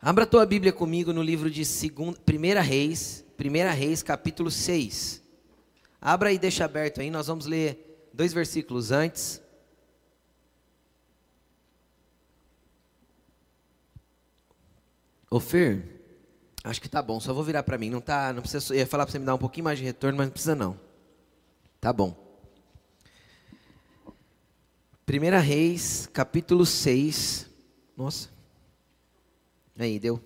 Abra a tua Bíblia comigo no livro de 1 Reis, 1 Reis, capítulo 6. Abra e deixa aberto aí, nós vamos ler dois versículos antes. Ô Fer, acho que tá bom, só vou virar para mim, não tá, não precisa, eu ia falar para você me dar um pouquinho mais de retorno, mas não precisa não. Tá bom. 1 Reis, capítulo 6. Nossa. Aí, deu.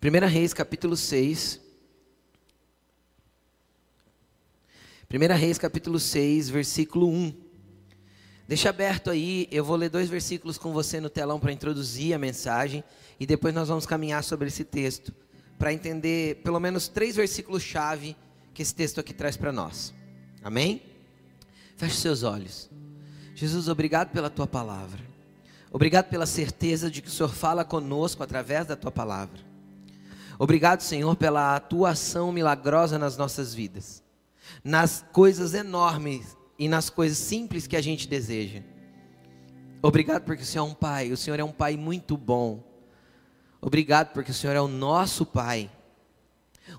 1 Reis, capítulo 6. 1 Reis, capítulo 6, versículo 1. Deixa aberto aí, eu vou ler dois versículos com você no telão para introduzir a mensagem e depois nós vamos caminhar sobre esse texto para entender pelo menos três versículos-chave que esse texto aqui traz para nós. Amém? Feche seus olhos. Jesus, obrigado pela tua palavra. Obrigado pela certeza de que o Senhor fala conosco através da tua palavra. Obrigado, Senhor, pela atuação milagrosa nas nossas vidas, nas coisas enormes e nas coisas simples que a gente deseja. Obrigado porque o Senhor é um pai, o Senhor é um pai muito bom. Obrigado porque o Senhor é o nosso pai.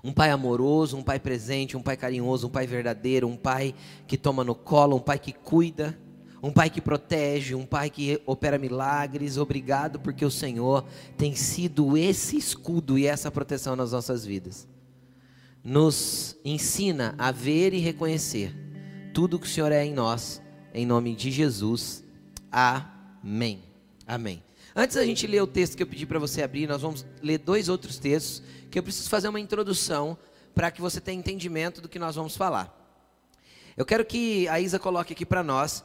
Um pai amoroso, um pai presente, um pai carinhoso, um pai verdadeiro, um pai que toma no colo, um pai que cuida um pai que protege, um pai que opera milagres. Obrigado porque o Senhor tem sido esse escudo e essa proteção nas nossas vidas. Nos ensina a ver e reconhecer tudo que o Senhor é em nós, em nome de Jesus. Amém. Amém. Antes da gente ler o texto que eu pedi para você abrir, nós vamos ler dois outros textos que eu preciso fazer uma introdução para que você tenha entendimento do que nós vamos falar. Eu quero que a Isa coloque aqui para nós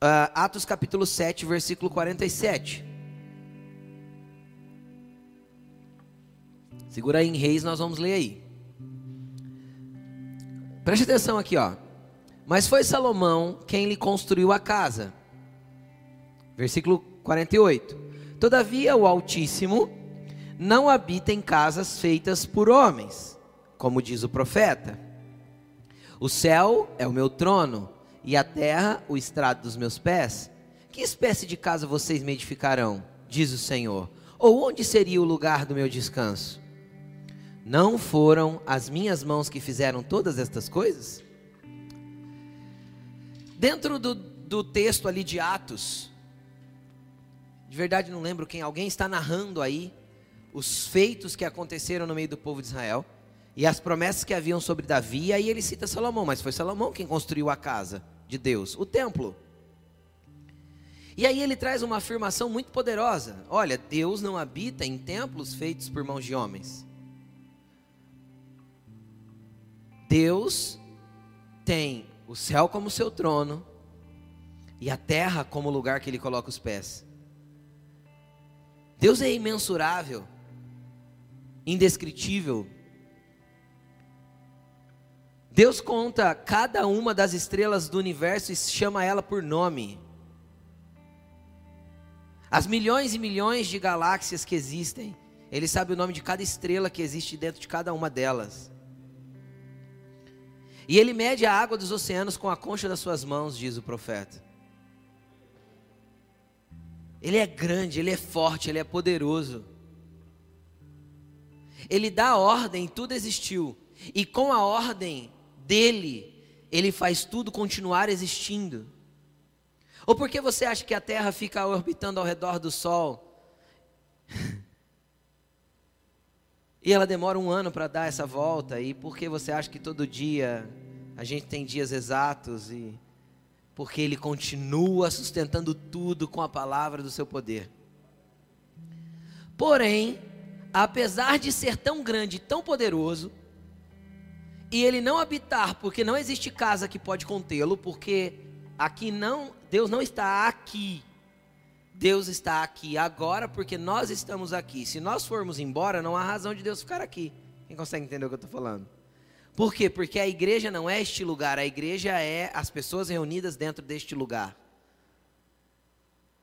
Uh, Atos capítulo 7, versículo 47. Segura aí em Reis, nós vamos ler aí. Preste atenção aqui, ó. Mas foi Salomão quem lhe construiu a casa. Versículo 48. Todavia o Altíssimo não habita em casas feitas por homens, como diz o profeta. O céu é o meu trono e a terra o estrado dos meus pés? Que espécie de casa vocês me edificarão? Diz o Senhor. Ou onde seria o lugar do meu descanso? Não foram as minhas mãos que fizeram todas estas coisas? Dentro do, do texto ali de Atos, de verdade não lembro quem, alguém está narrando aí os feitos que aconteceram no meio do povo de Israel e as promessas que haviam sobre Davi, e aí ele cita Salomão, mas foi Salomão quem construiu a casa de Deus, o templo. E aí ele traz uma afirmação muito poderosa: olha, Deus não habita em templos feitos por mãos de homens. Deus tem o céu como seu trono e a terra como lugar que ele coloca os pés. Deus é imensurável, indescritível, Deus conta cada uma das estrelas do universo e chama ela por nome. As milhões e milhões de galáxias que existem, Ele sabe o nome de cada estrela que existe dentro de cada uma delas. E Ele mede a água dos oceanos com a concha das suas mãos, diz o profeta. Ele é grande, Ele é forte, Ele é poderoso. Ele dá ordem, tudo existiu. E com a ordem, dele, ele faz tudo continuar existindo? Ou por que você acha que a Terra fica orbitando ao redor do Sol? e ela demora um ano para dar essa volta? E por que você acha que todo dia a gente tem dias exatos? E porque ele continua sustentando tudo com a palavra do seu poder. Porém, apesar de ser tão grande e tão poderoso, e ele não habitar, porque não existe casa que pode contê-lo, porque aqui não, Deus não está aqui. Deus está aqui agora porque nós estamos aqui. Se nós formos embora, não há razão de Deus ficar aqui. Quem consegue entender o que eu estou falando? Por quê? Porque a igreja não é este lugar, a igreja é as pessoas reunidas dentro deste lugar.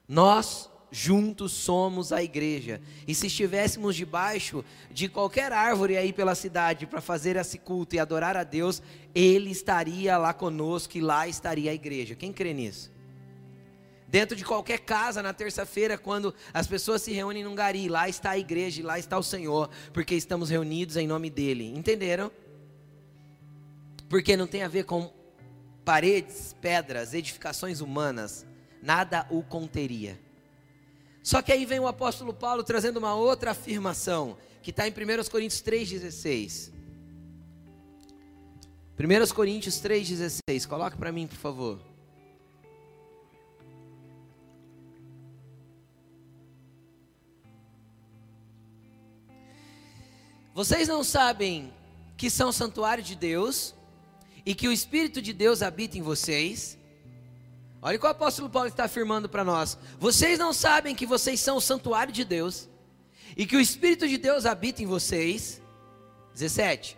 Nós juntos somos a igreja. E se estivéssemos debaixo de qualquer árvore aí pela cidade para fazer esse culto e adorar a Deus, Ele estaria lá conosco e lá estaria a igreja. Quem crê nisso? Dentro de qualquer casa na terça-feira, quando as pessoas se reúnem num gari, lá está a igreja e lá está o Senhor, porque estamos reunidos em nome dele. Entenderam? Porque não tem a ver com paredes, pedras, edificações humanas, nada o conteria. Só que aí vem o apóstolo Paulo trazendo uma outra afirmação, que está em 1 Coríntios 3,16. 1 Coríntios 3,16, coloca para mim, por favor. Vocês não sabem que são santuário de Deus e que o Espírito de Deus habita em vocês? Olha o que o apóstolo Paulo está afirmando para nós. Vocês não sabem que vocês são o santuário de Deus e que o Espírito de Deus habita em vocês? 17.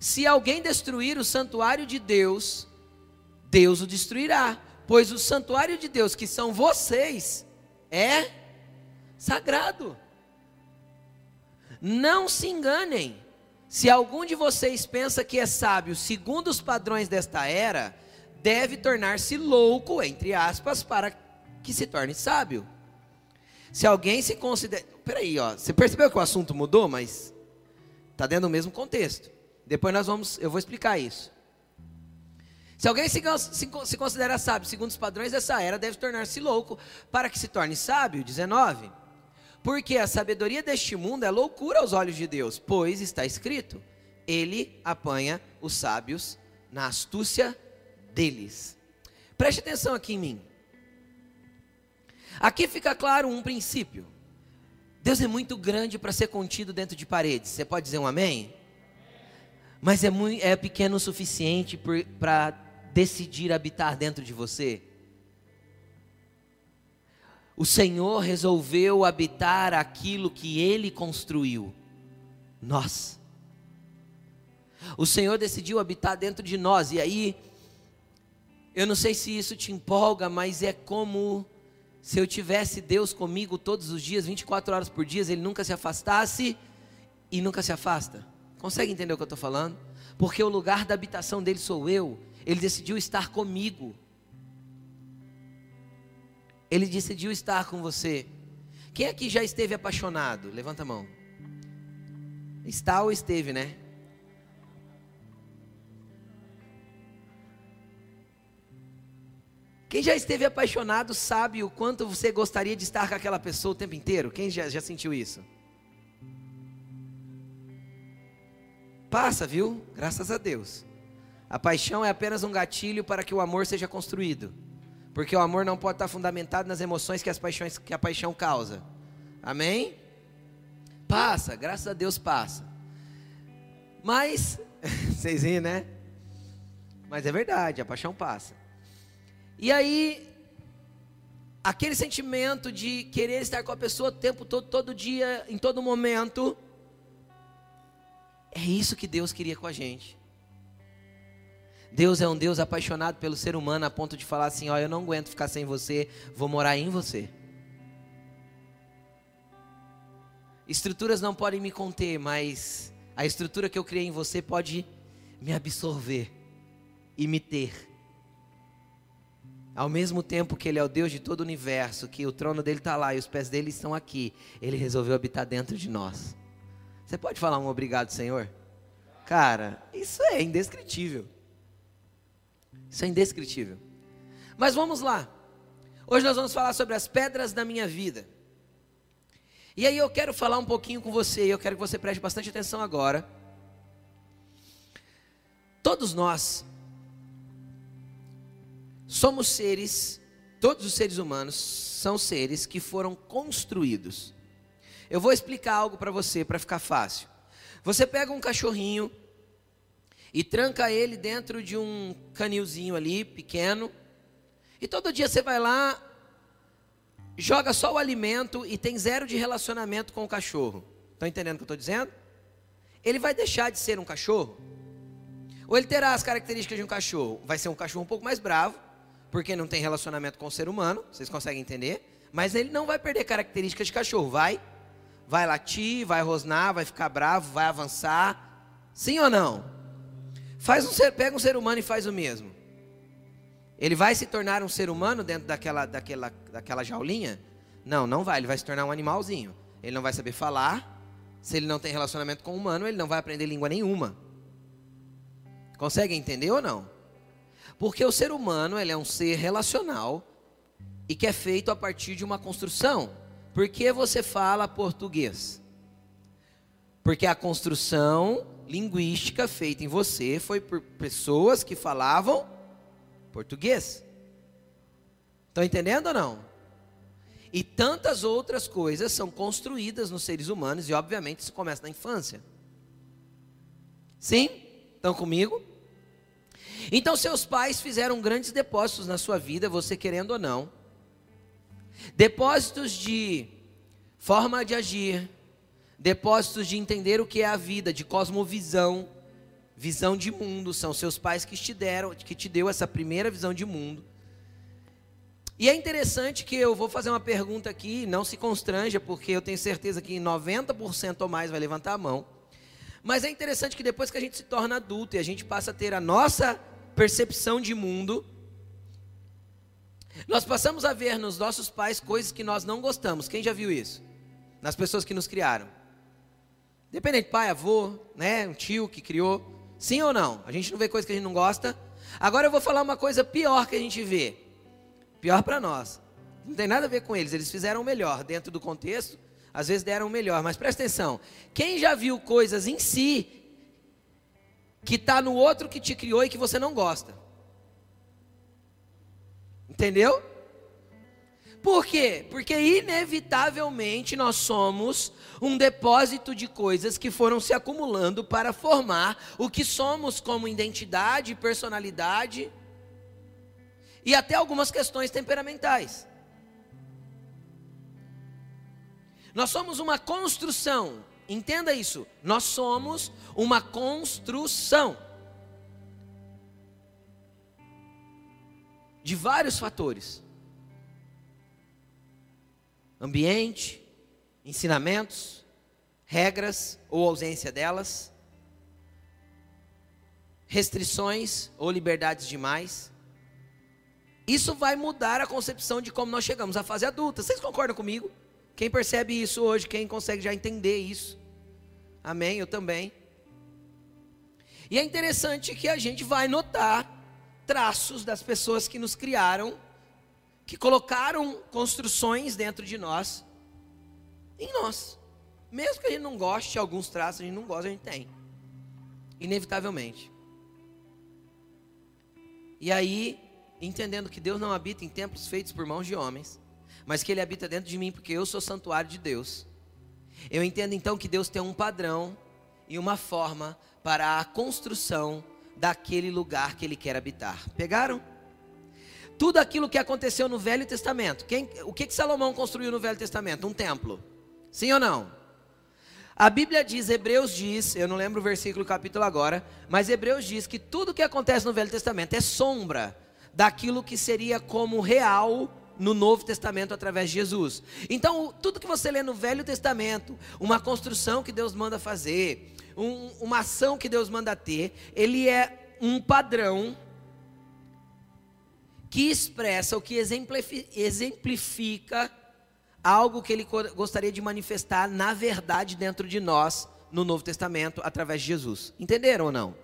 Se alguém destruir o santuário de Deus, Deus o destruirá, pois o santuário de Deus, que são vocês, é sagrado. Não se enganem. Se algum de vocês pensa que é sábio segundo os padrões desta era, deve tornar-se louco, entre aspas, para que se torne sábio. Se alguém se considera. Peraí, ó. Você percebeu que o assunto mudou, mas está dentro do mesmo contexto. Depois nós vamos. Eu vou explicar isso. Se alguém se, se, se considera sábio segundo os padrões dessa era, deve tornar-se louco para que se torne sábio. 19. Porque a sabedoria deste mundo é loucura aos olhos de Deus, pois está escrito: Ele apanha os sábios na astúcia deles. Preste atenção aqui em mim. Aqui fica claro um princípio. Deus é muito grande para ser contido dentro de paredes. Você pode dizer um amém? Mas é, muito, é pequeno o suficiente para decidir habitar dentro de você. O Senhor resolveu habitar aquilo que Ele construiu, nós. O Senhor decidiu habitar dentro de nós, e aí, eu não sei se isso te empolga, mas é como se eu tivesse Deus comigo todos os dias, 24 horas por dia, Ele nunca se afastasse e nunca se afasta. Consegue entender o que eu estou falando? Porque o lugar da habitação dele sou eu, Ele decidiu estar comigo. Ele decidiu estar com você. Quem aqui já esteve apaixonado? Levanta a mão. Está ou esteve, né? Quem já esteve apaixonado sabe o quanto você gostaria de estar com aquela pessoa o tempo inteiro? Quem já, já sentiu isso? Passa, viu? Graças a Deus. A paixão é apenas um gatilho para que o amor seja construído. Porque o amor não pode estar fundamentado nas emoções que, as paixões, que a paixão causa. Amém? Passa, graças a Deus passa. Mas, vocês riem, né? Mas é verdade, a paixão passa. E aí, aquele sentimento de querer estar com a pessoa o tempo todo, todo dia, em todo momento, é isso que Deus queria com a gente. Deus é um Deus apaixonado pelo ser humano a ponto de falar assim: ó, eu não aguento ficar sem você, vou morar em você. Estruturas não podem me conter, mas a estrutura que eu criei em você pode me absorver e me ter. Ao mesmo tempo que Ele é o Deus de todo o universo, que o trono dele está lá e os pés dele estão aqui, Ele resolveu habitar dentro de nós. Você pode falar um obrigado, Senhor? Cara, isso é indescritível. Isso é indescritível. Mas vamos lá. Hoje nós vamos falar sobre as pedras da minha vida. E aí eu quero falar um pouquinho com você, e eu quero que você preste bastante atenção agora. Todos nós somos seres, todos os seres humanos são seres que foram construídos. Eu vou explicar algo para você, para ficar fácil. Você pega um cachorrinho e tranca ele dentro de um canilzinho ali, pequeno. E todo dia você vai lá, joga só o alimento e tem zero de relacionamento com o cachorro. Estão entendendo o que eu estou dizendo? Ele vai deixar de ser um cachorro? Ou ele terá as características de um cachorro? Vai ser um cachorro um pouco mais bravo, porque não tem relacionamento com o ser humano, vocês conseguem entender? Mas ele não vai perder características de cachorro, vai? Vai latir, vai rosnar, vai ficar bravo, vai avançar. Sim ou não? Faz um ser, pega um ser humano e faz o mesmo. Ele vai se tornar um ser humano dentro daquela, daquela, daquela jaulinha? Não, não vai. Ele vai se tornar um animalzinho. Ele não vai saber falar. Se ele não tem relacionamento com o humano, ele não vai aprender língua nenhuma. Consegue entender ou não? Porque o ser humano ele é um ser relacional e que é feito a partir de uma construção. Por que você fala português? Porque a construção linguística feita em você foi por pessoas que falavam português. Estão entendendo ou não? E tantas outras coisas são construídas nos seres humanos e, obviamente, isso começa na infância. Sim? Estão comigo? Então, seus pais fizeram grandes depósitos na sua vida, você querendo ou não. Depósitos de forma de agir, depósitos de entender o que é a vida, de cosmovisão, visão de mundo, são seus pais que te deram, que te deu essa primeira visão de mundo. E é interessante que eu vou fazer uma pergunta aqui, não se constranja, porque eu tenho certeza que 90% ou mais vai levantar a mão. Mas é interessante que depois que a gente se torna adulto e a gente passa a ter a nossa percepção de mundo, nós passamos a ver nos nossos pais coisas que nós não gostamos. Quem já viu isso? Nas pessoas que nos criaram. Dependente, pai, avô, né, um tio que criou. Sim ou não? A gente não vê coisa que a gente não gosta. Agora eu vou falar uma coisa pior que a gente vê. Pior para nós. Não tem nada a ver com eles, eles fizeram o melhor dentro do contexto, às vezes deram o melhor, mas presta atenção. Quem já viu coisas em si que está no outro que te criou e que você não gosta? Entendeu? Por quê? Porque inevitavelmente nós somos um depósito de coisas que foram se acumulando para formar o que somos como identidade, personalidade e até algumas questões temperamentais. Nós somos uma construção, entenda isso. Nós somos uma construção de vários fatores: ambiente, ensinamentos, regras ou ausência delas, restrições ou liberdades demais isso vai mudar a concepção de como nós chegamos à fase adulta. Vocês concordam comigo? Quem percebe isso hoje? Quem consegue já entender isso? Amém? Eu também. E é interessante que a gente vai notar traços das pessoas que nos criaram, que colocaram construções dentro de nós, em nós. Mesmo que a gente não goste alguns traços, a gente não gosta, a gente tem. Inevitavelmente. E aí, entendendo que Deus não habita em templos feitos por mãos de homens, mas que Ele habita dentro de mim porque eu sou santuário de Deus. Eu entendo então que Deus tem um padrão e uma forma para a construção daquele lugar que Ele quer habitar. Pegaram? Tudo aquilo que aconteceu no Velho Testamento. Quem, o que, que Salomão construiu no Velho Testamento? Um templo. Sim ou não? A Bíblia diz, Hebreus diz, eu não lembro o versículo, o capítulo agora, mas Hebreus diz que tudo que acontece no Velho Testamento é sombra daquilo que seria como real no Novo Testamento através de Jesus. Então, tudo que você lê no Velho Testamento, uma construção que Deus manda fazer, um, uma ação que Deus manda ter, ele é um padrão que expressa, o que exemplifica algo que ele gostaria de manifestar na verdade dentro de nós no Novo Testamento através de Jesus. Entenderam ou não?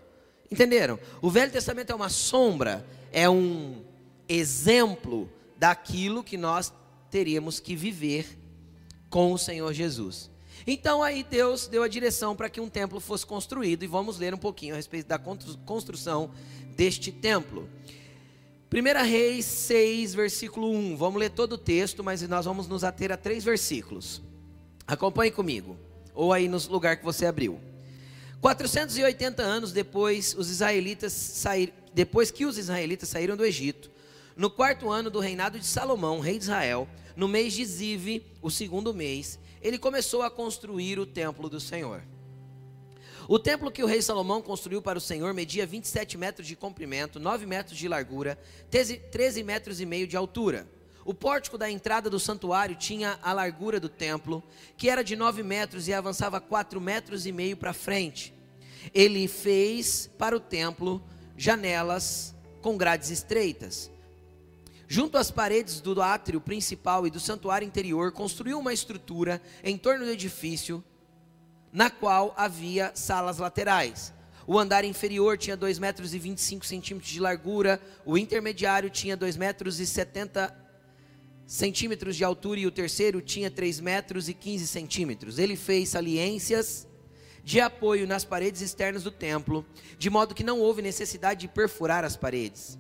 Entenderam? O Velho Testamento é uma sombra, é um exemplo daquilo que nós teríamos que viver com o Senhor Jesus. Então aí Deus deu a direção para que um templo fosse construído e vamos ler um pouquinho a respeito da construção deste templo. 1 Reis 6, versículo 1. Vamos ler todo o texto, mas nós vamos nos ater a três versículos. Acompanhe comigo, ou aí no lugar que você abriu. 480 anos depois, os israelitas depois que os israelitas saíram do Egito, no quarto ano do reinado de Salomão, rei de Israel, no mês de Zive, o segundo mês, ele começou a construir o templo do Senhor. O templo que o rei Salomão construiu para o Senhor media 27 metros de comprimento, 9 metros de largura, 13 metros e meio de altura. O pórtico da entrada do santuário tinha a largura do templo, que era de 9 metros e avançava 4 metros e meio para frente. Ele fez para o templo janelas com grades estreitas. Junto às paredes do átrio principal e do santuário interior, construiu uma estrutura em torno do edifício, na qual havia salas laterais. O andar inferior tinha 2 metros e 25 centímetros de largura, o intermediário tinha 2 metros e 70 centímetros de altura e o terceiro tinha 3 metros e 15 centímetros. Ele fez saliências de apoio nas paredes externas do templo, de modo que não houve necessidade de perfurar as paredes.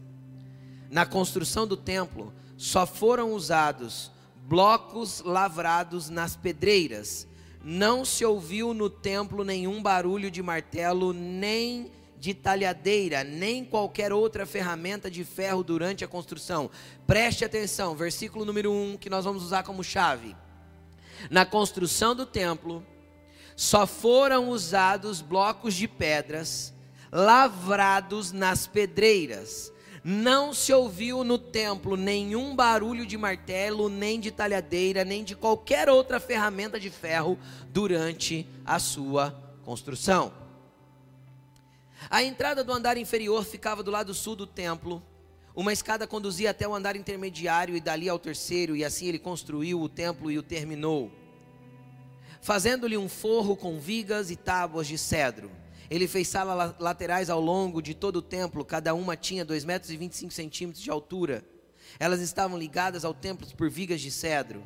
Na construção do templo, só foram usados blocos lavrados nas pedreiras. Não se ouviu no templo nenhum barulho de martelo, nem de talhadeira, nem qualquer outra ferramenta de ferro durante a construção. Preste atenção, versículo número 1, que nós vamos usar como chave. Na construção do templo, só foram usados blocos de pedras lavrados nas pedreiras. Não se ouviu no templo nenhum barulho de martelo, nem de talhadeira, nem de qualquer outra ferramenta de ferro durante a sua construção. A entrada do andar inferior ficava do lado sul do templo. Uma escada conduzia até o andar intermediário e dali ao terceiro, e assim ele construiu o templo e o terminou fazendo-lhe um forro com vigas e tábuas de cedro. Ele fez salas laterais ao longo de todo o templo, cada uma tinha 2 metros e 25 centímetros de altura. Elas estavam ligadas ao templo por vigas de cedro.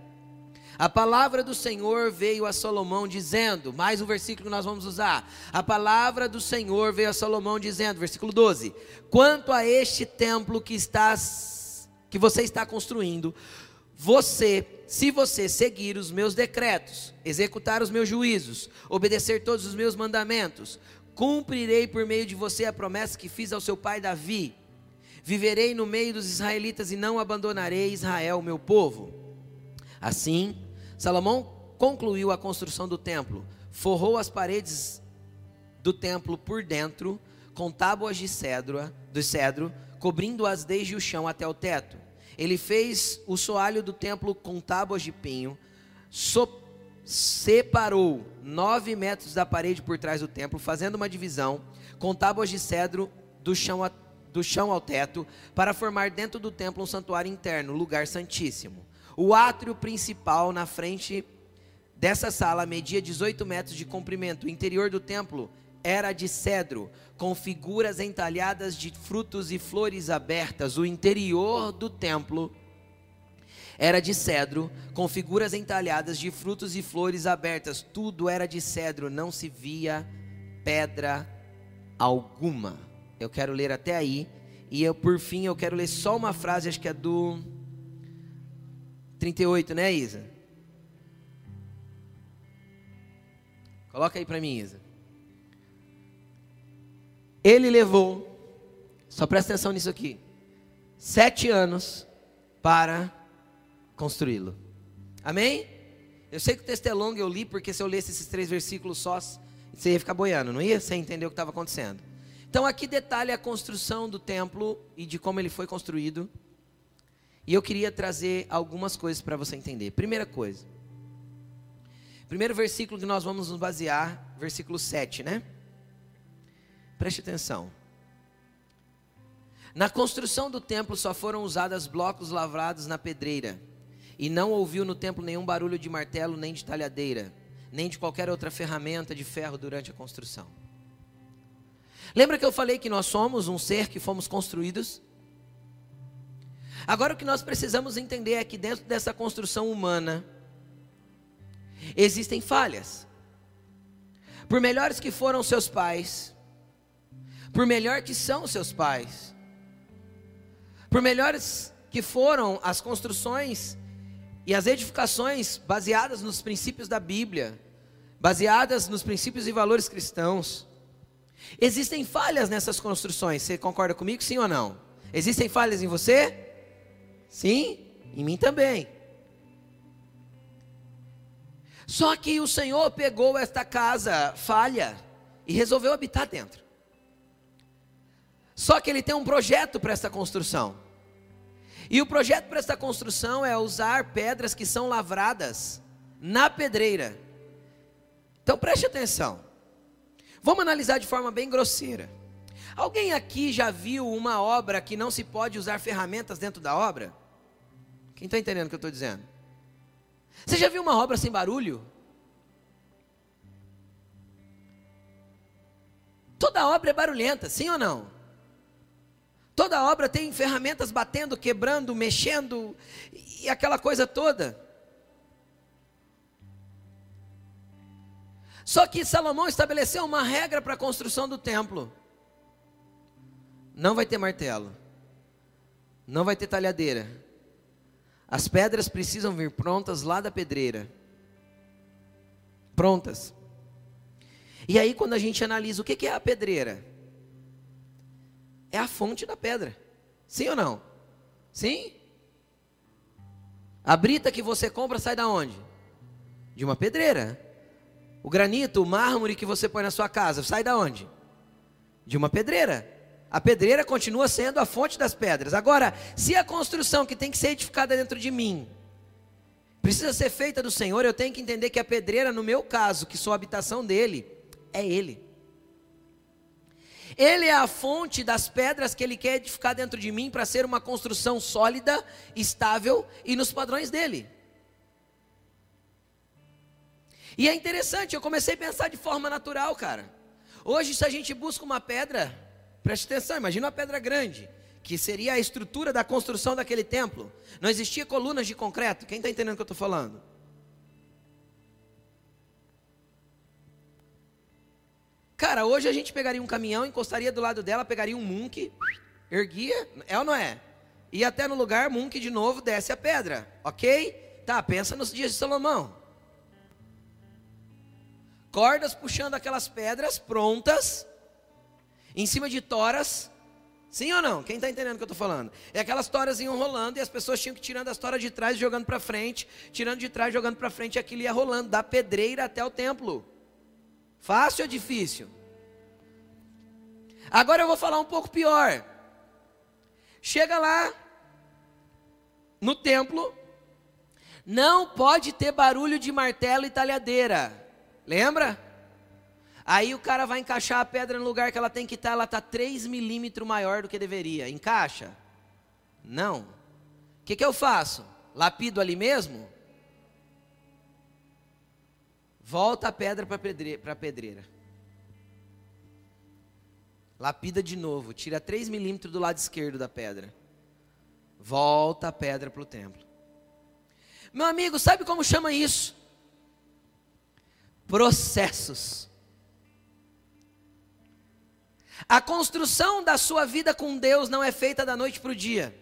A palavra do Senhor veio a Salomão dizendo, mais um versículo que nós vamos usar. A palavra do Senhor veio a Salomão dizendo, versículo 12: Quanto a este templo que estás que você está construindo, você, se você seguir os meus decretos, executar os meus juízos, obedecer todos os meus mandamentos, cumprirei por meio de você a promessa que fiz ao seu pai Davi. Viverei no meio dos israelitas e não abandonarei Israel, meu povo. Assim, Salomão concluiu a construção do templo, forrou as paredes do templo por dentro com tábuas de cedro, do cedro, cobrindo-as desde o chão até o teto. Ele fez o soalho do templo com tábuas de pinho, so, separou nove metros da parede por trás do templo, fazendo uma divisão com tábuas de cedro do chão, a, do chão ao teto, para formar dentro do templo um santuário interno, lugar santíssimo. O átrio principal na frente dessa sala media 18 metros de comprimento. O interior do templo era de cedro, com figuras entalhadas de frutos e flores abertas. O interior do templo era de cedro, com figuras entalhadas de frutos e flores abertas. Tudo era de cedro, não se via pedra alguma. Eu quero ler até aí. E eu, por fim, eu quero ler só uma frase, acho que é do 38, né, Isa? Coloca aí para mim, Isa. Ele levou, só presta atenção nisso aqui, sete anos para construí-lo. Amém? Eu sei que o texto é longo, eu li, porque se eu lesse esses três versículos só, você ia ficar boiando, não ia? Você entender o que estava acontecendo. Então aqui detalha a construção do templo e de como ele foi construído. E eu queria trazer algumas coisas para você entender. Primeira coisa. Primeiro versículo que nós vamos nos basear, versículo 7, né? Preste atenção. Na construção do templo só foram usados blocos lavrados na pedreira, e não ouviu no templo nenhum barulho de martelo, nem de talhadeira, nem de qualquer outra ferramenta de ferro durante a construção. Lembra que eu falei que nós somos um ser que fomos construídos? Agora o que nós precisamos entender é que dentro dessa construção humana existem falhas. Por melhores que foram seus pais, por melhor que são seus pais, por melhores que foram as construções e as edificações baseadas nos princípios da Bíblia, baseadas nos princípios e valores cristãos. Existem falhas nessas construções, você concorda comigo, sim ou não? Existem falhas em você? Sim, em mim também. Só que o Senhor pegou esta casa falha e resolveu habitar dentro. Só que ele tem um projeto para essa construção. E o projeto para essa construção é usar pedras que são lavradas na pedreira. Então preste atenção. Vamos analisar de forma bem grosseira. Alguém aqui já viu uma obra que não se pode usar ferramentas dentro da obra? Quem está entendendo o que eu estou dizendo? Você já viu uma obra sem barulho? Toda obra é barulhenta, sim ou não? Toda obra tem ferramentas batendo, quebrando, mexendo e aquela coisa toda. Só que Salomão estabeleceu uma regra para a construção do templo. Não vai ter martelo. Não vai ter talhadeira. As pedras precisam vir prontas lá da pedreira. Prontas. E aí, quando a gente analisa o que é a pedreira, é a fonte da pedra. Sim ou não? Sim? A brita que você compra sai da onde? De uma pedreira. O granito, o mármore que você põe na sua casa, sai da onde? De uma pedreira. A pedreira continua sendo a fonte das pedras. Agora, se a construção que tem que ser edificada dentro de mim precisa ser feita do Senhor, eu tenho que entender que a pedreira, no meu caso, que sou a habitação dele, é Ele. Ele é a fonte das pedras que Ele quer edificar dentro de mim para ser uma construção sólida, estável e nos padrões dele. E é interessante, eu comecei a pensar de forma natural, cara. Hoje, se a gente busca uma pedra, preste atenção, imagina uma pedra grande, que seria a estrutura da construção daquele templo. Não existia colunas de concreto. Quem está entendendo o que eu estou falando? Cara, hoje a gente pegaria um caminhão, encostaria do lado dela, pegaria um munk, erguia, é ou não é? Ia até no lugar, munk de novo, desce a pedra, ok? Tá, pensa nos dias de Salomão. Cordas puxando aquelas pedras prontas, em cima de toras, sim ou não? Quem está entendendo o que eu estou falando? É aquelas toras iam rolando e as pessoas tinham que ir tirando as toras de trás, jogando para frente, tirando de trás, jogando para frente, e aquilo ia rolando, da pedreira até o templo. Fácil ou difícil? Agora eu vou falar um pouco pior. Chega lá no templo, não pode ter barulho de martelo e talhadeira. Lembra? Aí o cara vai encaixar a pedra no lugar que ela tem que estar, ela está 3 milímetros maior do que deveria. Encaixa? Não. O que, que eu faço? Lapido ali mesmo? Volta a pedra para a pedreira. Lapida de novo. Tira 3 milímetros do lado esquerdo da pedra. Volta a pedra para o templo. Meu amigo, sabe como chama isso? Processos. A construção da sua vida com Deus não é feita da noite para o dia.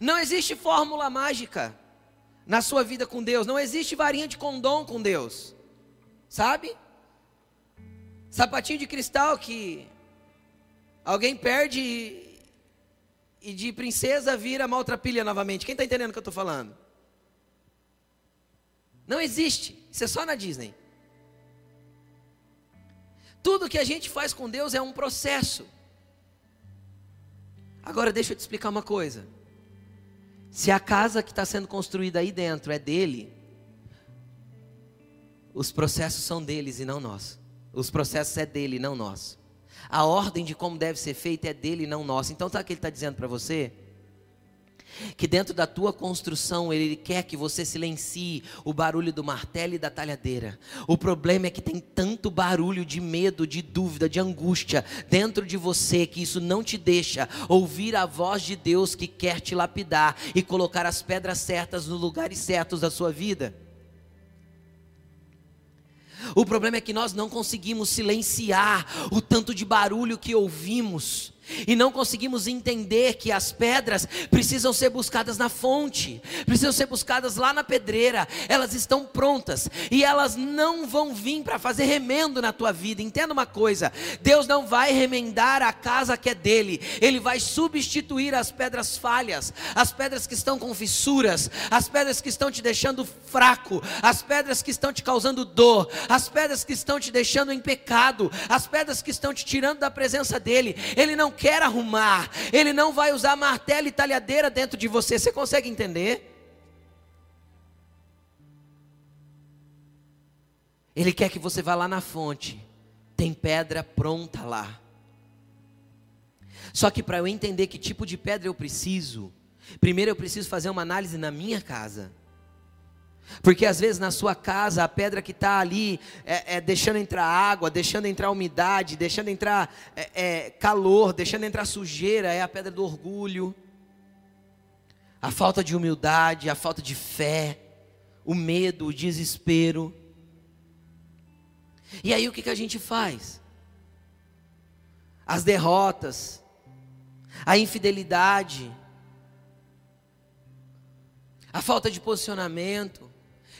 Não existe fórmula mágica na sua vida com Deus. Não existe varinha de condom com Deus. Sabe? Sapatinho de cristal que alguém perde e, e de princesa vira maltrapilha novamente. Quem está entendendo o que eu estou falando? Não existe. Isso é só na Disney. Tudo que a gente faz com Deus é um processo. Agora deixa eu te explicar uma coisa. Se a casa que está sendo construída aí dentro é dele, os processos são deles e não nós. Os processos é dele, não nós. A ordem de como deve ser feita é dele e não nossa. Então, sabe o que ele está dizendo para você? Que dentro da tua construção ele quer que você silencie o barulho do martelo e da talhadeira. O problema é que tem tanto barulho de medo, de dúvida, de angústia dentro de você que isso não te deixa ouvir a voz de Deus que quer te lapidar e colocar as pedras certas nos lugares certos da sua vida. O problema é que nós não conseguimos silenciar o tanto de barulho que ouvimos e não conseguimos entender que as pedras precisam ser buscadas na fonte, precisam ser buscadas lá na pedreira, elas estão prontas e elas não vão vir para fazer remendo na tua vida. Entenda uma coisa: Deus não vai remendar a casa que é dele, Ele vai substituir as pedras falhas, as pedras que estão com fissuras, as pedras que estão te deixando fraco, as pedras que estão te causando dor, as pedras que estão te deixando em pecado, as pedras que estão te tirando da presença dele. Ele não quer arrumar, Ele não vai usar martelo e talhadeira dentro de você. Você consegue entender? Ele quer que você vá lá na fonte, tem pedra pronta lá. Só que para eu entender que tipo de pedra eu preciso, Primeiro eu preciso fazer uma análise na minha casa. Porque às vezes na sua casa a pedra que está ali é, é, deixando entrar água, deixando entrar umidade, deixando entrar é, é, calor, deixando entrar sujeira, é a pedra do orgulho, a falta de humildade, a falta de fé, o medo, o desespero. E aí o que, que a gente faz? As derrotas, a infidelidade, a falta de posicionamento.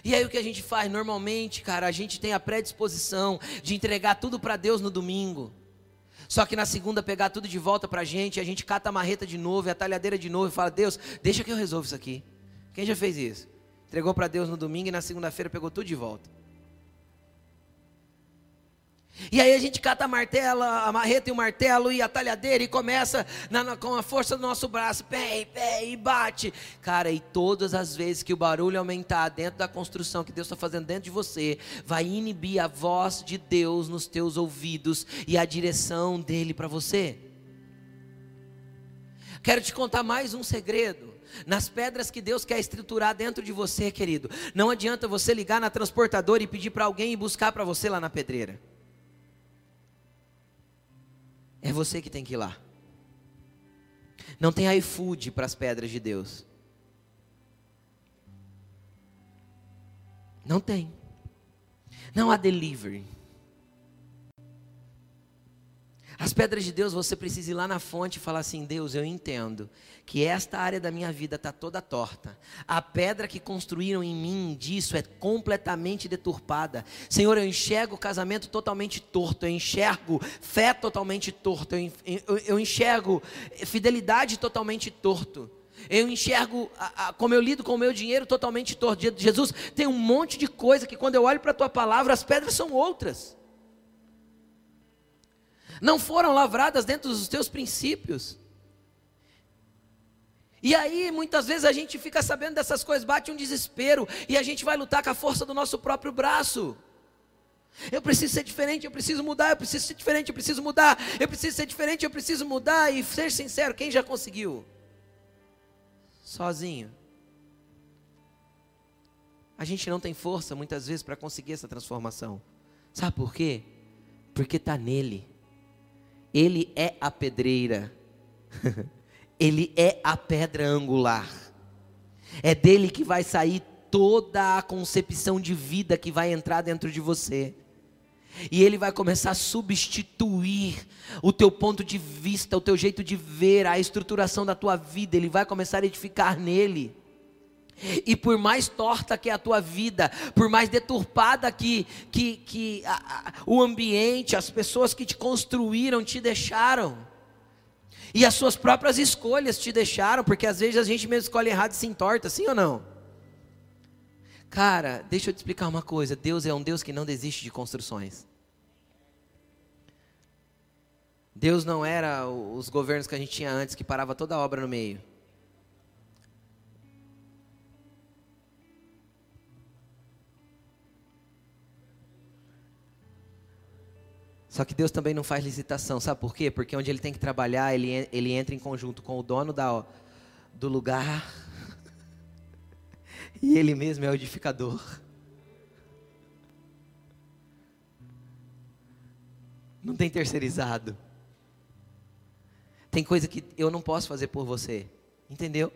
E aí o que a gente faz? Normalmente, cara, a gente tem a predisposição de entregar tudo para Deus no domingo. Só que na segunda pegar tudo de volta para a gente, a gente cata a marreta de novo, a talhadeira de novo e fala: Deus, deixa que eu resolvo isso aqui. Quem já fez isso? Entregou para Deus no domingo e na segunda-feira pegou tudo de volta. E aí a gente cata a martela, a marreta e o martelo e a talhadeira e começa na, na, com a força do nosso braço, pé, pé, e bate. Cara, e todas as vezes que o barulho aumentar dentro da construção que Deus está fazendo dentro de você, vai inibir a voz de Deus nos teus ouvidos e a direção dele para você. Quero te contar mais um segredo. Nas pedras que Deus quer estruturar dentro de você, querido. Não adianta você ligar na transportadora e pedir para alguém ir buscar para você lá na pedreira. É você que tem que ir lá. Não tem iFood para as pedras de Deus. Não tem. Não há delivery. As pedras de Deus, você precisa ir lá na fonte e falar assim: Deus, eu entendo que esta área da minha vida está toda torta. A pedra que construíram em mim disso é completamente deturpada. Senhor, eu enxergo o casamento totalmente torto, eu enxergo fé totalmente torto, eu, enxergo fidelidade totalmente torto. Eu enxergo a, a, como eu lido com o meu dinheiro totalmente torto. Jesus, tem um monte de coisa que quando eu olho para a tua palavra, as pedras são outras não foram lavradas dentro dos teus princípios. E aí, muitas vezes a gente fica sabendo dessas coisas, bate um desespero, e a gente vai lutar com a força do nosso próprio braço. Eu preciso ser diferente, eu preciso mudar, eu preciso ser diferente, eu preciso mudar, eu preciso ser diferente, eu preciso mudar, e ser sincero, quem já conseguiu? Sozinho. A gente não tem força muitas vezes para conseguir essa transformação. Sabe por quê? Porque está nele. Ele é a pedreira. Ele é a pedra angular. É dele que vai sair toda a concepção de vida que vai entrar dentro de você. E ele vai começar a substituir o teu ponto de vista, o teu jeito de ver, a estruturação da tua vida. Ele vai começar a edificar nele. E por mais torta que é a tua vida, por mais deturpada que, que, que a, a, o ambiente, as pessoas que te construíram te deixaram, e as suas próprias escolhas te deixaram, porque às vezes a gente mesmo escolhe errado e se entorta, sim ou não? Cara, deixa eu te explicar uma coisa: Deus é um Deus que não desiste de construções. Deus não era os governos que a gente tinha antes, que parava toda a obra no meio. Só que Deus também não faz licitação, sabe por quê? Porque onde ele tem que trabalhar, ele, ele entra em conjunto com o dono da, do lugar, e ele mesmo é o edificador. Não tem terceirizado. Tem coisa que eu não posso fazer por você, entendeu?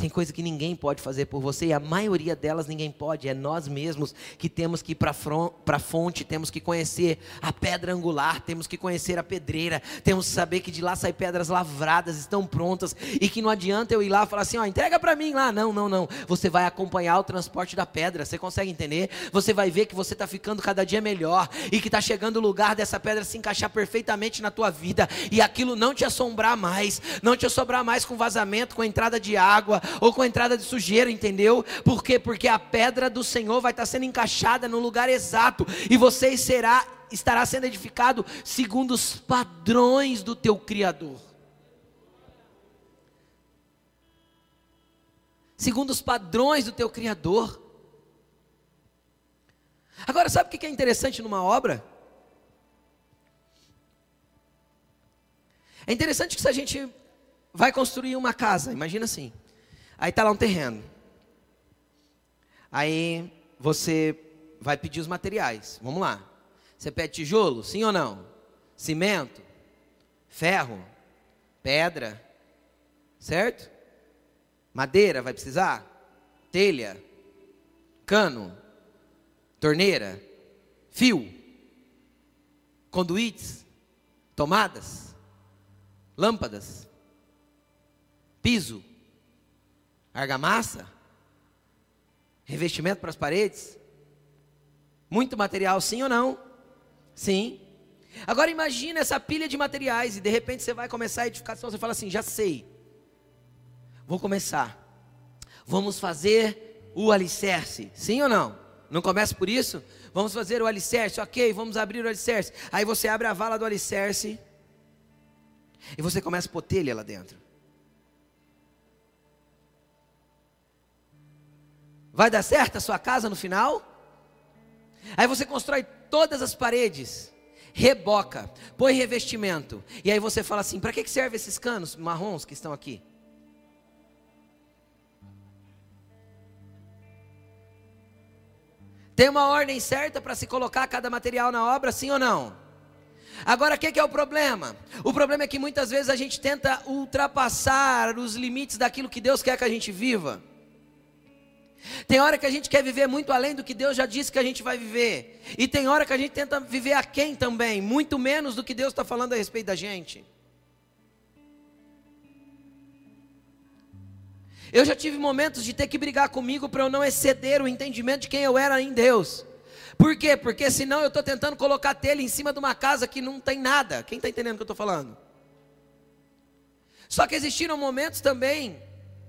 Tem coisa que ninguém pode fazer por você e a maioria delas ninguém pode. É nós mesmos que temos que ir para a fonte, temos que conhecer a pedra angular, temos que conhecer a pedreira, temos que saber que de lá saem pedras lavradas, estão prontas e que não adianta eu ir lá e falar assim: ó, entrega para mim lá. Não, não, não. Você vai acompanhar o transporte da pedra. Você consegue entender? Você vai ver que você está ficando cada dia melhor e que está chegando o lugar dessa pedra se encaixar perfeitamente na tua vida e aquilo não te assombrar mais, não te assombrar mais com vazamento, com entrada de água ou com entrada de sujeira, entendeu? Por quê? Porque a pedra do Senhor vai estar sendo encaixada no lugar exato e você será estará sendo edificado segundo os padrões do teu criador. Segundo os padrões do teu criador. Agora, sabe o que é interessante numa obra? É interessante que se a gente vai construir uma casa, imagina assim. Aí tá lá um terreno. Aí você vai pedir os materiais. Vamos lá. Você pede tijolo, sim ou não? Cimento, ferro, pedra, certo? Madeira vai precisar? Telha, cano, torneira, fio, conduítes, tomadas, lâmpadas, piso, argamassa, revestimento para as paredes. Muito material, sim ou não? Sim. Agora imagine essa pilha de materiais e de repente você vai começar a edificação, você fala assim, já sei. Vou começar. Vamos fazer o alicerce, sim ou não? Não começa por isso? Vamos fazer o alicerce, ok, vamos abrir o alicerce. Aí você abre a vala do alicerce e você começa a pôr telha lá dentro. Vai dar certo a sua casa no final? Aí você constrói todas as paredes, reboca, põe revestimento. E aí você fala assim: para que servem esses canos marrons que estão aqui? Tem uma ordem certa para se colocar cada material na obra, sim ou não? Agora, o que, que, é o problema? O problema é que muitas vezes a gente tenta ultrapassar os limites daquilo que Deus quer que a gente viva. Tem hora que a gente quer viver muito além do que Deus já disse que a gente vai viver. E tem hora que a gente tenta viver aquém também, muito menos do que Deus está falando a respeito da gente. Eu já tive momentos de ter que brigar comigo para eu não exceder o entendimento de quem eu era em Deus. Por quê? Porque senão eu estou tentando colocar telha em cima de uma casa que não tem nada. Quem está entendendo o que eu estou falando? Só que existiram momentos também,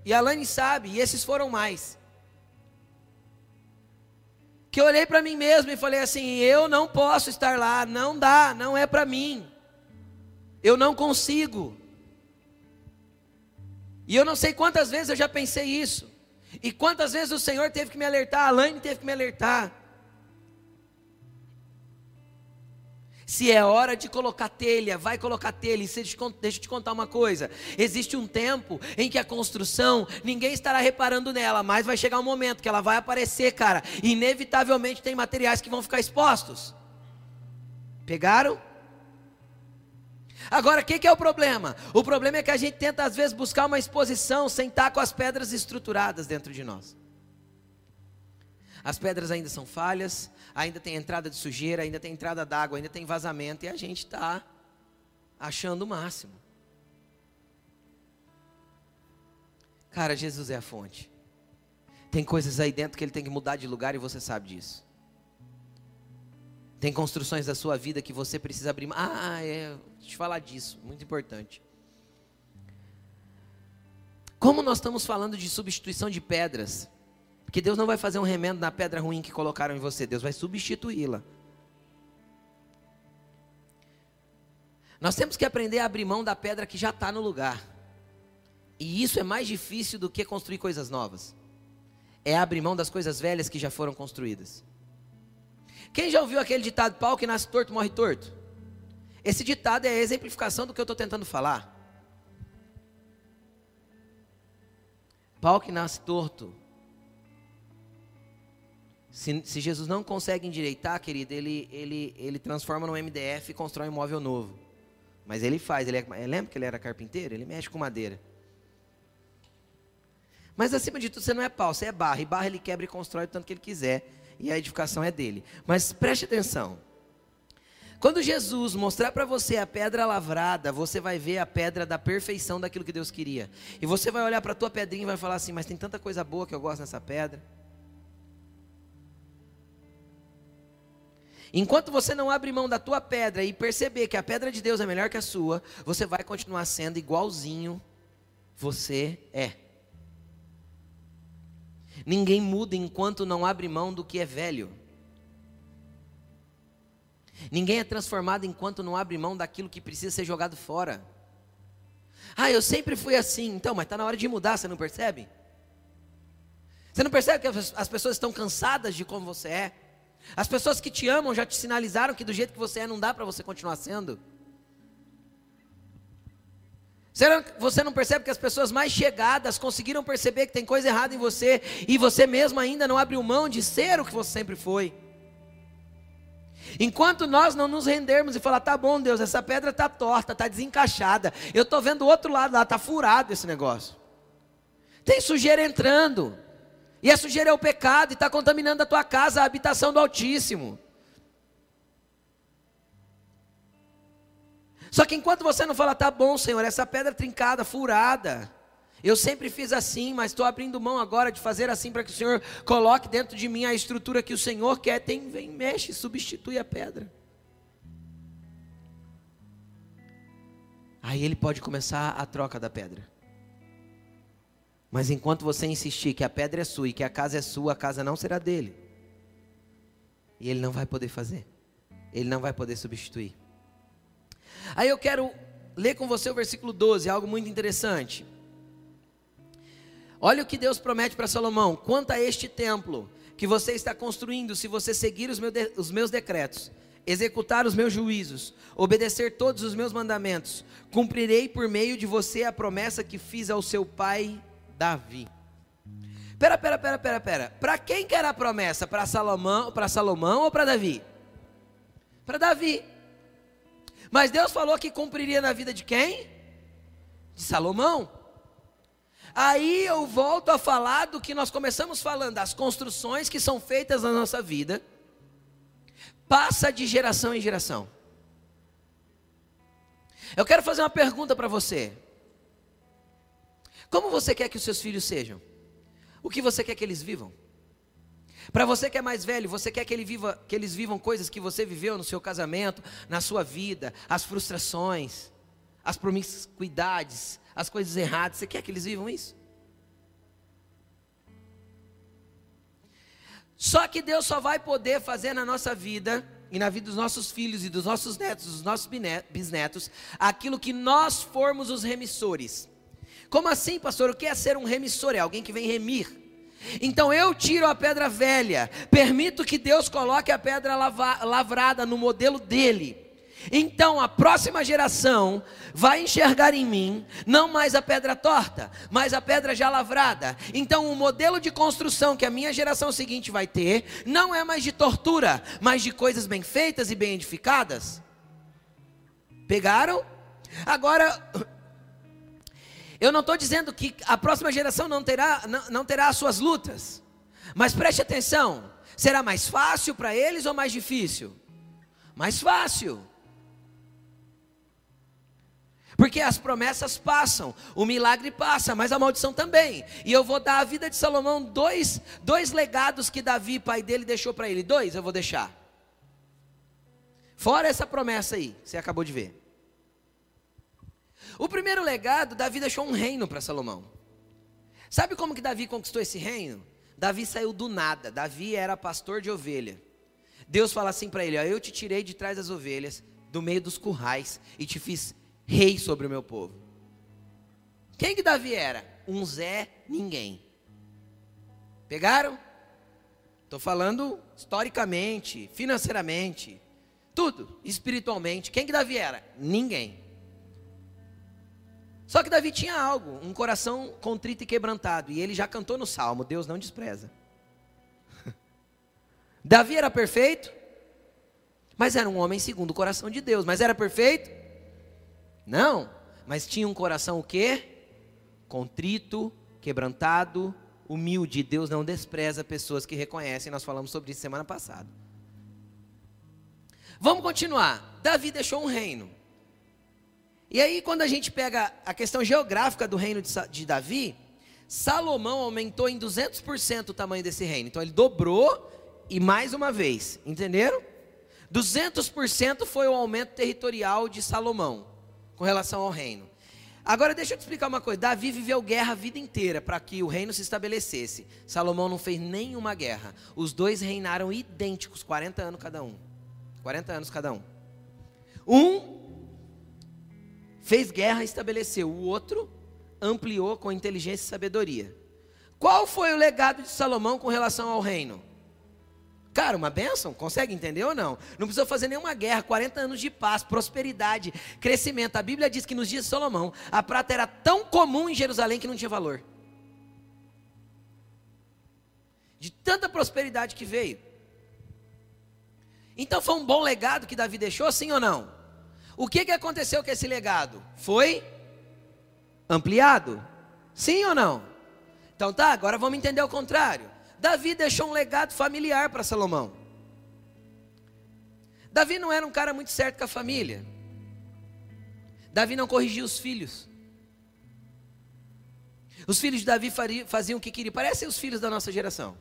e a Lani sabe, e esses foram mais, que eu olhei para mim mesmo e falei assim: eu não posso estar lá, não dá, não é para mim, eu não consigo. E eu não sei quantas vezes eu já pensei isso. E quantas vezes o Senhor teve que me alertar, a Alaine teve que me alertar. Se é hora de colocar telha, vai colocar telha. E deixa eu te contar uma coisa: existe um tempo em que a construção, ninguém estará reparando nela, mas vai chegar um momento que ela vai aparecer, cara. Inevitavelmente tem materiais que vão ficar expostos. Pegaram? Agora, o que, que, é o problema? O problema é que a gente tenta, às vezes, buscar uma exposição sem estar com as pedras estruturadas dentro de nós. As pedras ainda são falhas, ainda tem entrada de sujeira, ainda tem entrada d'água, ainda tem vazamento, e a gente está achando o máximo. Cara, Jesus é a fonte. Tem coisas aí dentro que ele tem que mudar de lugar e você sabe disso. Tem construções da sua vida que você precisa abrir. Ah, é. Eu falar disso, muito importante. Como nós estamos falando de substituição de pedras, porque Deus não vai fazer um remendo na pedra ruim que colocaram em você, Deus vai substituí-la. Nós temos que aprender a abrir mão da pedra que já está no lugar. E isso é mais difícil do que construir coisas novas. É abrir mão das coisas velhas que já foram construídas. Quem já ouviu aquele ditado, pau que nasce torto, morre torto? Esse ditado é a exemplificação do que eu estou tentando falar. Pau que nasce torto. Se, se, Jesus não consegue endireitar, querido, ele, ele, ele transforma no MDF e constrói um móvel novo. Mas ele faz, ele é, lembra que ele era carpinteiro? Ele mexe com madeira. Mas acima de tudo, você não é pau, você é barra. E barra ele quebra e constrói o tanto que ele quiser e a edificação é dele. Mas preste atenção. Quando Jesus mostrar para você a pedra lavrada, você vai ver a pedra da perfeição daquilo que Deus queria. E você vai olhar para a tua pedrinha e vai falar assim: "Mas tem tanta coisa boa que eu gosto nessa pedra". Enquanto você não abre mão da tua pedra e perceber que a pedra de Deus é melhor que a sua, você vai continuar sendo igualzinho você é. Ninguém muda enquanto não abre mão do que é velho. Ninguém é transformado enquanto não abre mão daquilo que precisa ser jogado fora. Ah, eu sempre fui assim. Então, mas está na hora de mudar, você não percebe? Você não percebe que as pessoas estão cansadas de como você é? As pessoas que te amam já te sinalizaram que do jeito que você é não dá para você continuar sendo? Será que você não percebe que as pessoas mais chegadas conseguiram perceber que tem coisa errada em você e você mesmo ainda não abriu mão de ser o que você sempre foi? Enquanto nós não nos rendermos e falar, tá bom, Deus, essa pedra está torta, está desencaixada, eu estou vendo o outro lado lá, está furado esse negócio. Tem sujeira entrando, e a sujeira é o pecado, e está contaminando a tua casa, a habitação do Altíssimo. Só que enquanto você não fala, tá bom, Senhor, essa pedra trincada, furada, eu sempre fiz assim, mas estou abrindo mão agora de fazer assim para que o Senhor coloque dentro de mim a estrutura que o Senhor quer. Tem, vem, mexe, substitui a pedra. Aí ele pode começar a troca da pedra. Mas enquanto você insistir que a pedra é sua e que a casa é sua, a casa não será dele. E ele não vai poder fazer. Ele não vai poder substituir. Aí eu quero ler com você o versículo 12, algo muito interessante. Olha o que Deus promete para Salomão: quanto a este templo que você está construindo, se você seguir os, de, os meus decretos, executar os meus juízos, obedecer todos os meus mandamentos, cumprirei por meio de você a promessa que fiz ao seu pai Davi. Pera, pera, pera, pera, pera. Para quem que era a promessa? Para Salomão, para Salomão ou para Davi? Para Davi. Mas Deus falou que cumpriria na vida de quem? De Salomão. Aí eu volto a falar do que nós começamos falando, as construções que são feitas na nossa vida, passa de geração em geração. Eu quero fazer uma pergunta para você. Como você quer que os seus filhos sejam? O que você quer que eles vivam? Para você que é mais velho, você quer que, ele viva, que eles vivam coisas que você viveu no seu casamento, na sua vida, as frustrações, as promiscuidades, as coisas erradas. Você quer que eles vivam isso? Só que Deus só vai poder fazer na nossa vida e na vida dos nossos filhos e dos nossos netos, dos nossos bisnetos, aquilo que nós formos os remissores. Como assim, pastor? O que é ser um remissor? É alguém que vem remir. Então eu tiro a pedra velha, permito que Deus coloque a pedra lavrada no modelo dele. Então a próxima geração vai enxergar em mim não mais a pedra torta, mas a pedra já lavrada. Então o modelo de construção que a minha geração seguinte vai ter não é mais de tortura, mas de coisas bem feitas e bem edificadas. Pegaram? Agora eu não estou dizendo que a próxima geração não terá, não, não terá as suas lutas, mas preste atenção: será mais fácil para eles ou mais difícil? Mais fácil. Porque as promessas passam, o milagre passa, mas a maldição também. E eu vou dar a vida de Salomão dois, dois legados que Davi, pai dele, deixou para ele. Dois eu vou deixar. Fora essa promessa aí, você acabou de ver. O primeiro legado, Davi deixou um reino para Salomão. Sabe como que Davi conquistou esse reino? Davi saiu do nada. Davi era pastor de ovelha. Deus fala assim para ele: ó, Eu te tirei de trás das ovelhas, do meio dos currais, e te fiz rei sobre o meu povo. Quem que Davi era? Um Zé Ninguém. Pegaram? Estou falando historicamente, financeiramente, tudo, espiritualmente. Quem que Davi era? Ninguém. Só que Davi tinha algo, um coração contrito e quebrantado, e ele já cantou no salmo: Deus não despreza. Davi era perfeito, mas era um homem segundo o coração de Deus. Mas era perfeito? Não, mas tinha um coração o quê? Contrito, quebrantado, humilde. Deus não despreza pessoas que reconhecem. Nós falamos sobre isso semana passada. Vamos continuar. Davi deixou um reino. E aí, quando a gente pega a questão geográfica do reino de Davi, Salomão aumentou em 200% o tamanho desse reino. Então, ele dobrou e mais uma vez, entenderam? 200% foi o aumento territorial de Salomão com relação ao reino. Agora, deixa eu te explicar uma coisa: Davi viveu guerra a vida inteira para que o reino se estabelecesse. Salomão não fez nenhuma guerra. Os dois reinaram idênticos, 40 anos cada um. 40 anos cada um. Um fez guerra e estabeleceu, o outro ampliou com inteligência e sabedoria. Qual foi o legado de Salomão com relação ao reino? Cara, uma bênção, consegue entender ou não? Não precisou fazer nenhuma guerra, 40 anos de paz, prosperidade, crescimento. A Bíblia diz que nos dias de Salomão, a prata era tão comum em Jerusalém que não tinha valor. De tanta prosperidade que veio. Então foi um bom legado que Davi deixou, sim ou não? O que, que aconteceu com esse legado? Foi ampliado? Sim ou não? Então tá, agora vamos entender o contrário. Davi deixou um legado familiar para Salomão. Davi não era um cara muito certo com a família. Davi não corrigia os filhos. Os filhos de Davi faziam o que queriam. Parecem os filhos da nossa geração.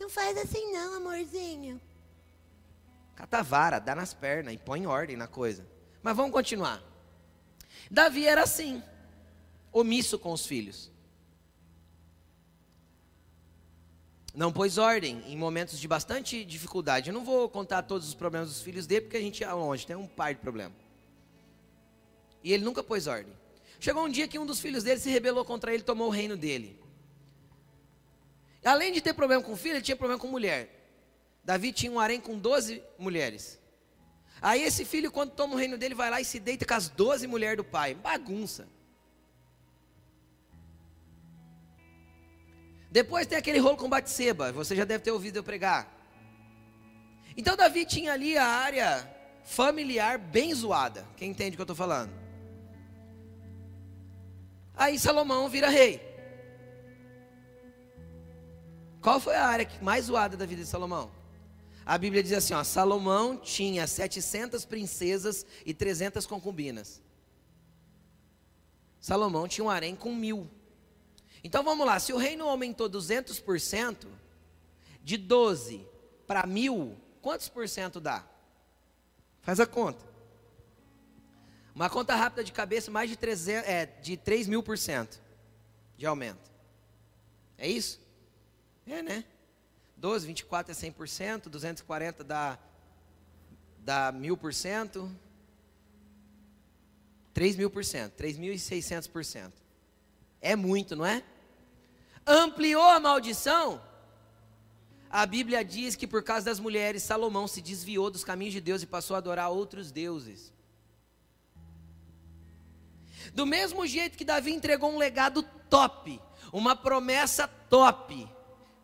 Não faz assim não, amorzinho. Cata vara, dá nas pernas e põe ordem na coisa. Mas vamos continuar. Davi era assim, omisso com os filhos. não pôs ordem em momentos de bastante dificuldade. Eu não vou contar todos os problemas dos filhos dele, porque a gente é longe, tem um par de problemas. E ele nunca pôs ordem. Chegou um dia que um dos filhos dele se rebelou contra ele e tomou o reino dele. Além de ter problema com o filho, ele tinha problema com mulher. Davi tinha um harém com 12 mulheres. Aí esse filho, quando toma o reino dele, vai lá e se deita com as 12 mulheres do pai. Bagunça. Depois tem aquele rolo com Batseba, você já deve ter ouvido eu pregar. Então Davi tinha ali a área familiar bem zoada. Quem entende o que eu estou falando? Aí Salomão vira rei. Qual foi a área mais zoada da vida de Salomão? A Bíblia diz assim: ó, Salomão tinha 700 princesas e 300 concubinas. Salomão tinha um harém com mil. Então vamos lá, se o reino aumentou 200%, de 12 para mil, quantos por cento dá? Faz a conta. Uma conta rápida de cabeça, mais de, 300, é, de 3 mil por cento de aumento. É isso? É, né? 12, 24 é 100%, 240 dá, dá mil por cento. 3 mil por cento, 3.600 por cento. É muito, não é? ampliou a maldição? A Bíblia diz que por causa das mulheres, Salomão se desviou dos caminhos de Deus e passou a adorar outros deuses. Do mesmo jeito que Davi entregou um legado top, uma promessa top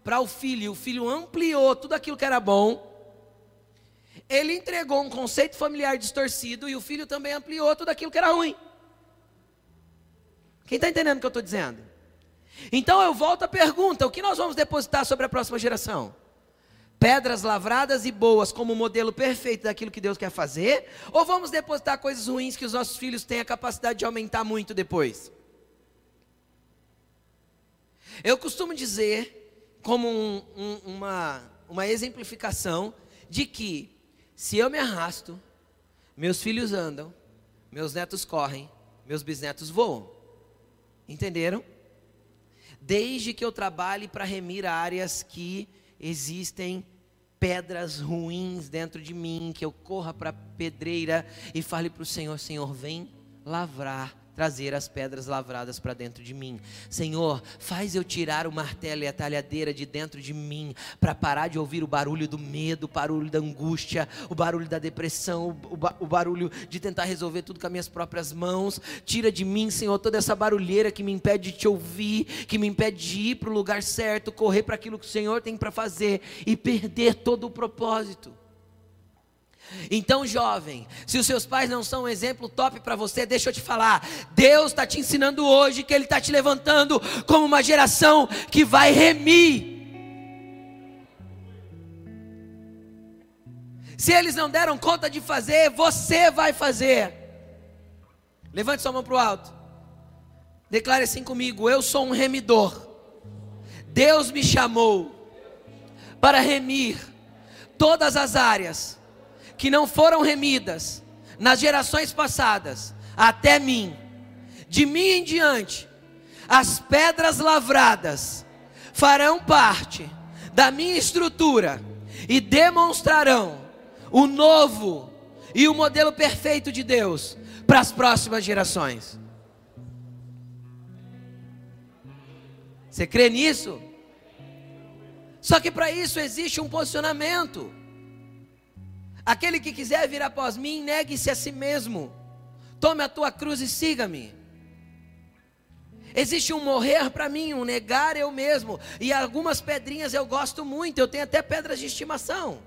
para o filho, o filho ampliou tudo aquilo que era bom. Ele entregou um conceito familiar distorcido e o filho também ampliou tudo aquilo que era ruim. Quem está entendendo o que eu estou dizendo? Então eu volto à pergunta: o que nós vamos depositar sobre a próxima geração? Pedras lavradas e boas como modelo perfeito daquilo que Deus quer fazer? Ou vamos depositar coisas ruins que os nossos filhos têm a capacidade de aumentar muito depois? Eu costumo dizer, como um, um, uma, uma exemplificação, de que se eu me arrasto, meus filhos andam, meus netos correm, meus bisnetos voam. Entenderam? desde que eu trabalhe para remir áreas que existem pedras ruins dentro de mim, que eu corra para a pedreira e fale para o Senhor: Senhor, vem lavrar trazer as pedras lavradas para dentro de mim. Senhor, faz eu tirar o martelo e a talhadeira de dentro de mim, para parar de ouvir o barulho do medo, o barulho da angústia, o barulho da depressão, o, o barulho de tentar resolver tudo com as minhas próprias mãos. Tira de mim, Senhor, toda essa barulheira que me impede de te ouvir, que me impede de ir para o lugar certo, correr para aquilo que o Senhor tem para fazer e perder todo o propósito. Então, jovem, se os seus pais não são um exemplo top para você, deixa eu te falar. Deus está te ensinando hoje que Ele está te levantando como uma geração que vai remir. Se eles não deram conta de fazer, você vai fazer. Levante sua mão para o alto. Declare assim comigo: Eu sou um remidor. Deus me chamou para remir todas as áreas que não foram remidas nas gerações passadas até mim. De mim em diante, as pedras lavradas farão parte da minha estrutura e demonstrarão o novo e o modelo perfeito de Deus para as próximas gerações. Você crê nisso? Só que para isso existe um posicionamento. Aquele que quiser vir após mim, negue-se a si mesmo. Tome a tua cruz e siga-me. Existe um morrer para mim, um negar eu mesmo. E algumas pedrinhas eu gosto muito, eu tenho até pedras de estimação.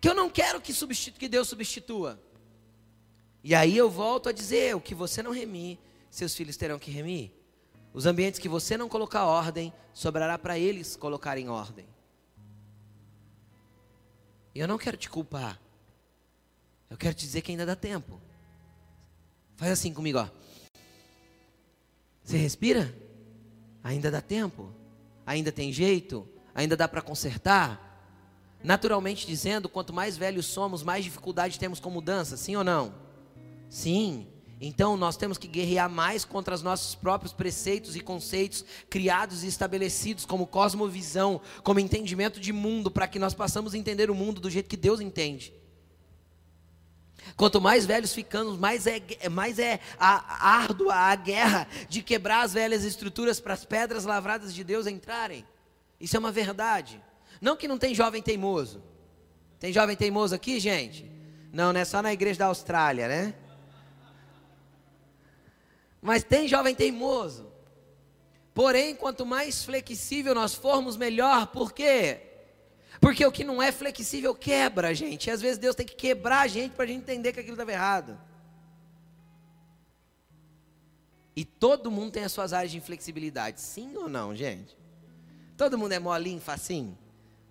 Que eu não quero que, que Deus substitua. E aí eu volto a dizer: o que você não remir, seus filhos terão que remir. Os ambientes que você não colocar ordem, sobrará para eles colocarem ordem. Eu não quero te culpar. Eu quero te dizer que ainda dá tempo. Faz assim comigo, ó. Você respira? Ainda dá tempo? Ainda tem jeito? Ainda dá para consertar? Naturalmente dizendo, quanto mais velhos somos, mais dificuldade temos com mudança, sim ou não? Sim. Então nós temos que guerrear mais contra os nossos próprios preceitos e conceitos criados e estabelecidos como cosmovisão, como entendimento de mundo, para que nós possamos entender o mundo do jeito que Deus entende. Quanto mais velhos ficamos, mais é, mais é a, árdua a guerra de quebrar as velhas estruturas para as pedras lavradas de Deus entrarem. Isso é uma verdade. Não que não tem jovem teimoso. Tem jovem teimoso aqui, gente? Não, não é só na igreja da Austrália, né? Mas tem jovem teimoso. Porém, quanto mais flexível nós formos, melhor. Por quê? Porque o que não é flexível quebra a gente. E às vezes Deus tem que quebrar a gente para a gente entender que aquilo estava errado. E todo mundo tem as suas áreas de inflexibilidade. Sim ou não, gente? Todo mundo é molinho, facinho?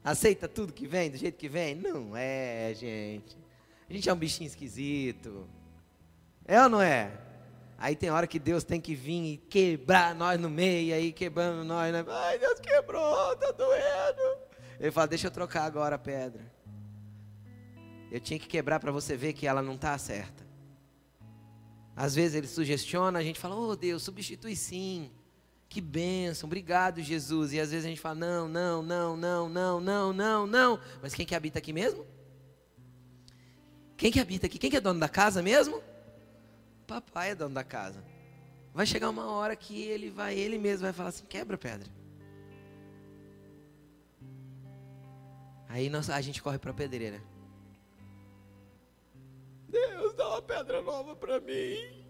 Aceita tudo que vem, do jeito que vem? Não é, gente. A gente é um bichinho esquisito. É ou não é? Aí tem hora que Deus tem que vir e quebrar nós no meio, aí quebrando nós. Né? Ai, Deus quebrou, tá doendo. Ele fala: Deixa eu trocar agora a pedra. Eu tinha que quebrar para você ver que ela não está certa. Às vezes ele sugestiona, a gente fala: Oh Deus, substitui sim. Que bênção, obrigado Jesus. E às vezes a gente fala: Não, não, não, não, não, não, não, não. Mas quem que habita aqui mesmo? Quem que habita aqui? Quem que é dono da casa mesmo? Papai é dono da casa. Vai chegar uma hora que ele vai, ele mesmo vai falar assim: quebra a pedra. Aí nós, a gente corre para a pedreira. Deus, dá uma pedra nova para mim.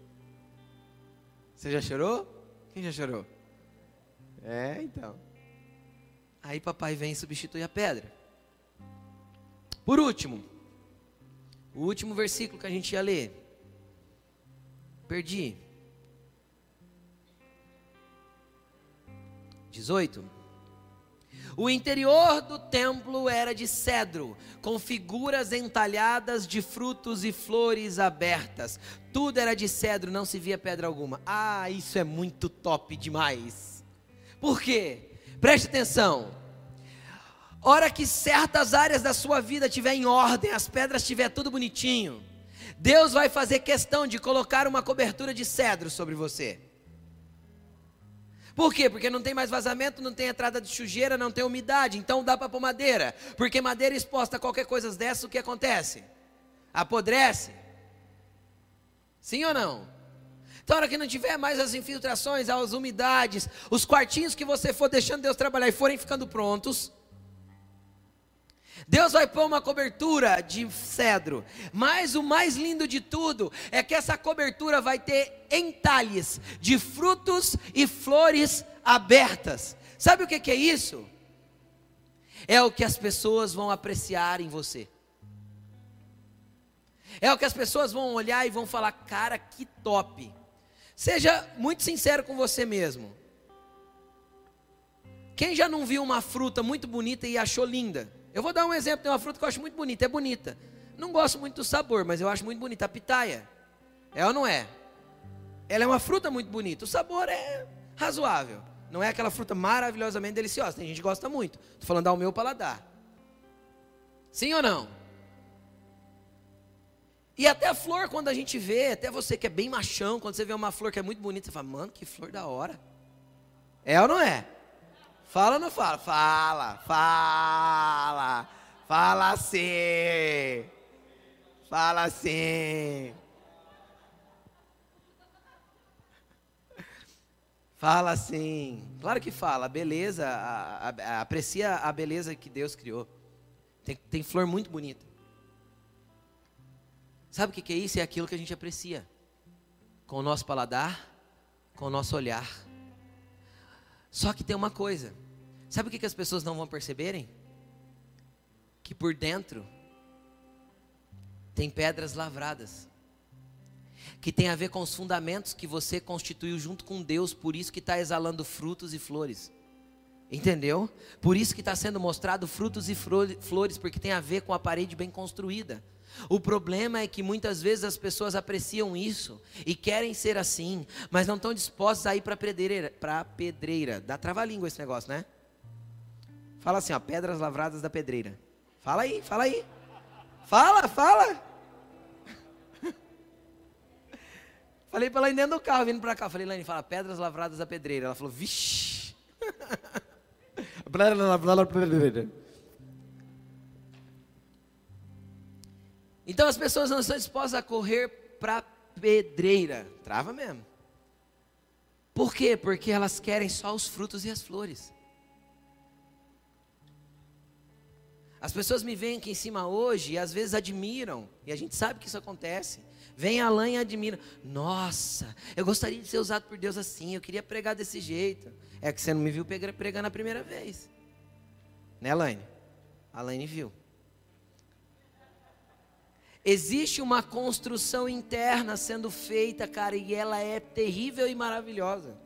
Você já chorou? Quem já chorou? É, então. Aí papai vem substituir a pedra. Por último, o último versículo que a gente ia ler. Perdi. 18. O interior do templo era de cedro, com figuras entalhadas de frutos e flores abertas. Tudo era de cedro, não se via pedra alguma. Ah, isso é muito top demais. Por quê? Preste atenção. Hora que certas áreas da sua vida tiver em ordem, as pedras tiver tudo bonitinho, Deus vai fazer questão de colocar uma cobertura de cedro sobre você. Por quê? Porque não tem mais vazamento, não tem entrada de sujeira, não tem umidade, então dá para pôr madeira. Porque madeira exposta a qualquer coisa dessa, o que acontece? Apodrece. Sim ou não? Então, na hora que não tiver mais as infiltrações, as umidades, os quartinhos que você for deixando Deus trabalhar e forem ficando prontos, Deus vai pôr uma cobertura de cedro, mas o mais lindo de tudo é que essa cobertura vai ter entalhes de frutos e flores abertas. Sabe o que é isso? É o que as pessoas vão apreciar em você. É o que as pessoas vão olhar e vão falar: cara, que top. Seja muito sincero com você mesmo. Quem já não viu uma fruta muito bonita e achou linda? Eu vou dar um exemplo, tem uma fruta que eu acho muito bonita, é bonita. Não gosto muito do sabor, mas eu acho muito bonita, a pitaia. É ou não é? Ela é uma fruta muito bonita, o sabor é razoável. Não é aquela fruta maravilhosamente deliciosa, tem gente que gosta muito. Estou falando ao meu paladar. Sim ou não? E até a flor, quando a gente vê, até você que é bem machão, quando você vê uma flor que é muito bonita, você fala, mano, que flor da hora. É ou não é? Fala ou não fala? Fala, fala. Fala sim. Fala sim. Fala assim. Claro que fala. A beleza, a, a, a, aprecia a beleza que Deus criou. Tem, tem flor muito bonita. Sabe o que, que é isso? É aquilo que a gente aprecia. Com o nosso paladar, com o nosso olhar. Só que tem uma coisa. Sabe o que, as pessoas não vão perceberem? Que por dentro tem pedras lavradas que tem a ver com os fundamentos que você constituiu junto com Deus, por isso que está exalando frutos e flores. Entendeu? Por isso que está sendo mostrado frutos e flores, porque tem a ver com a parede bem construída. O problema é que muitas vezes as pessoas apreciam isso e querem ser assim, mas não estão dispostas a ir para a pedreira, pedreira. Dá trava-língua esse negócio, né? Fala assim, ó, pedras lavradas da pedreira. Fala aí, fala aí. Fala, fala. Falei para ela dentro do carro, vindo para cá. Falei, Laine, fala, pedras lavradas da pedreira. Ela falou, vixi. então as pessoas não estão dispostas a correr para pedreira. Trava mesmo. Por quê? Porque elas querem só os frutos e as flores. As pessoas me veem aqui em cima hoje e às vezes admiram, e a gente sabe que isso acontece. Vem a lã e admira. Nossa, eu gostaria de ser usado por Deus assim. Eu queria pregar desse jeito. É que você não me viu pregando a primeira vez. Né, Elaine? A Elaine viu. Existe uma construção interna sendo feita, cara, e ela é terrível e maravilhosa.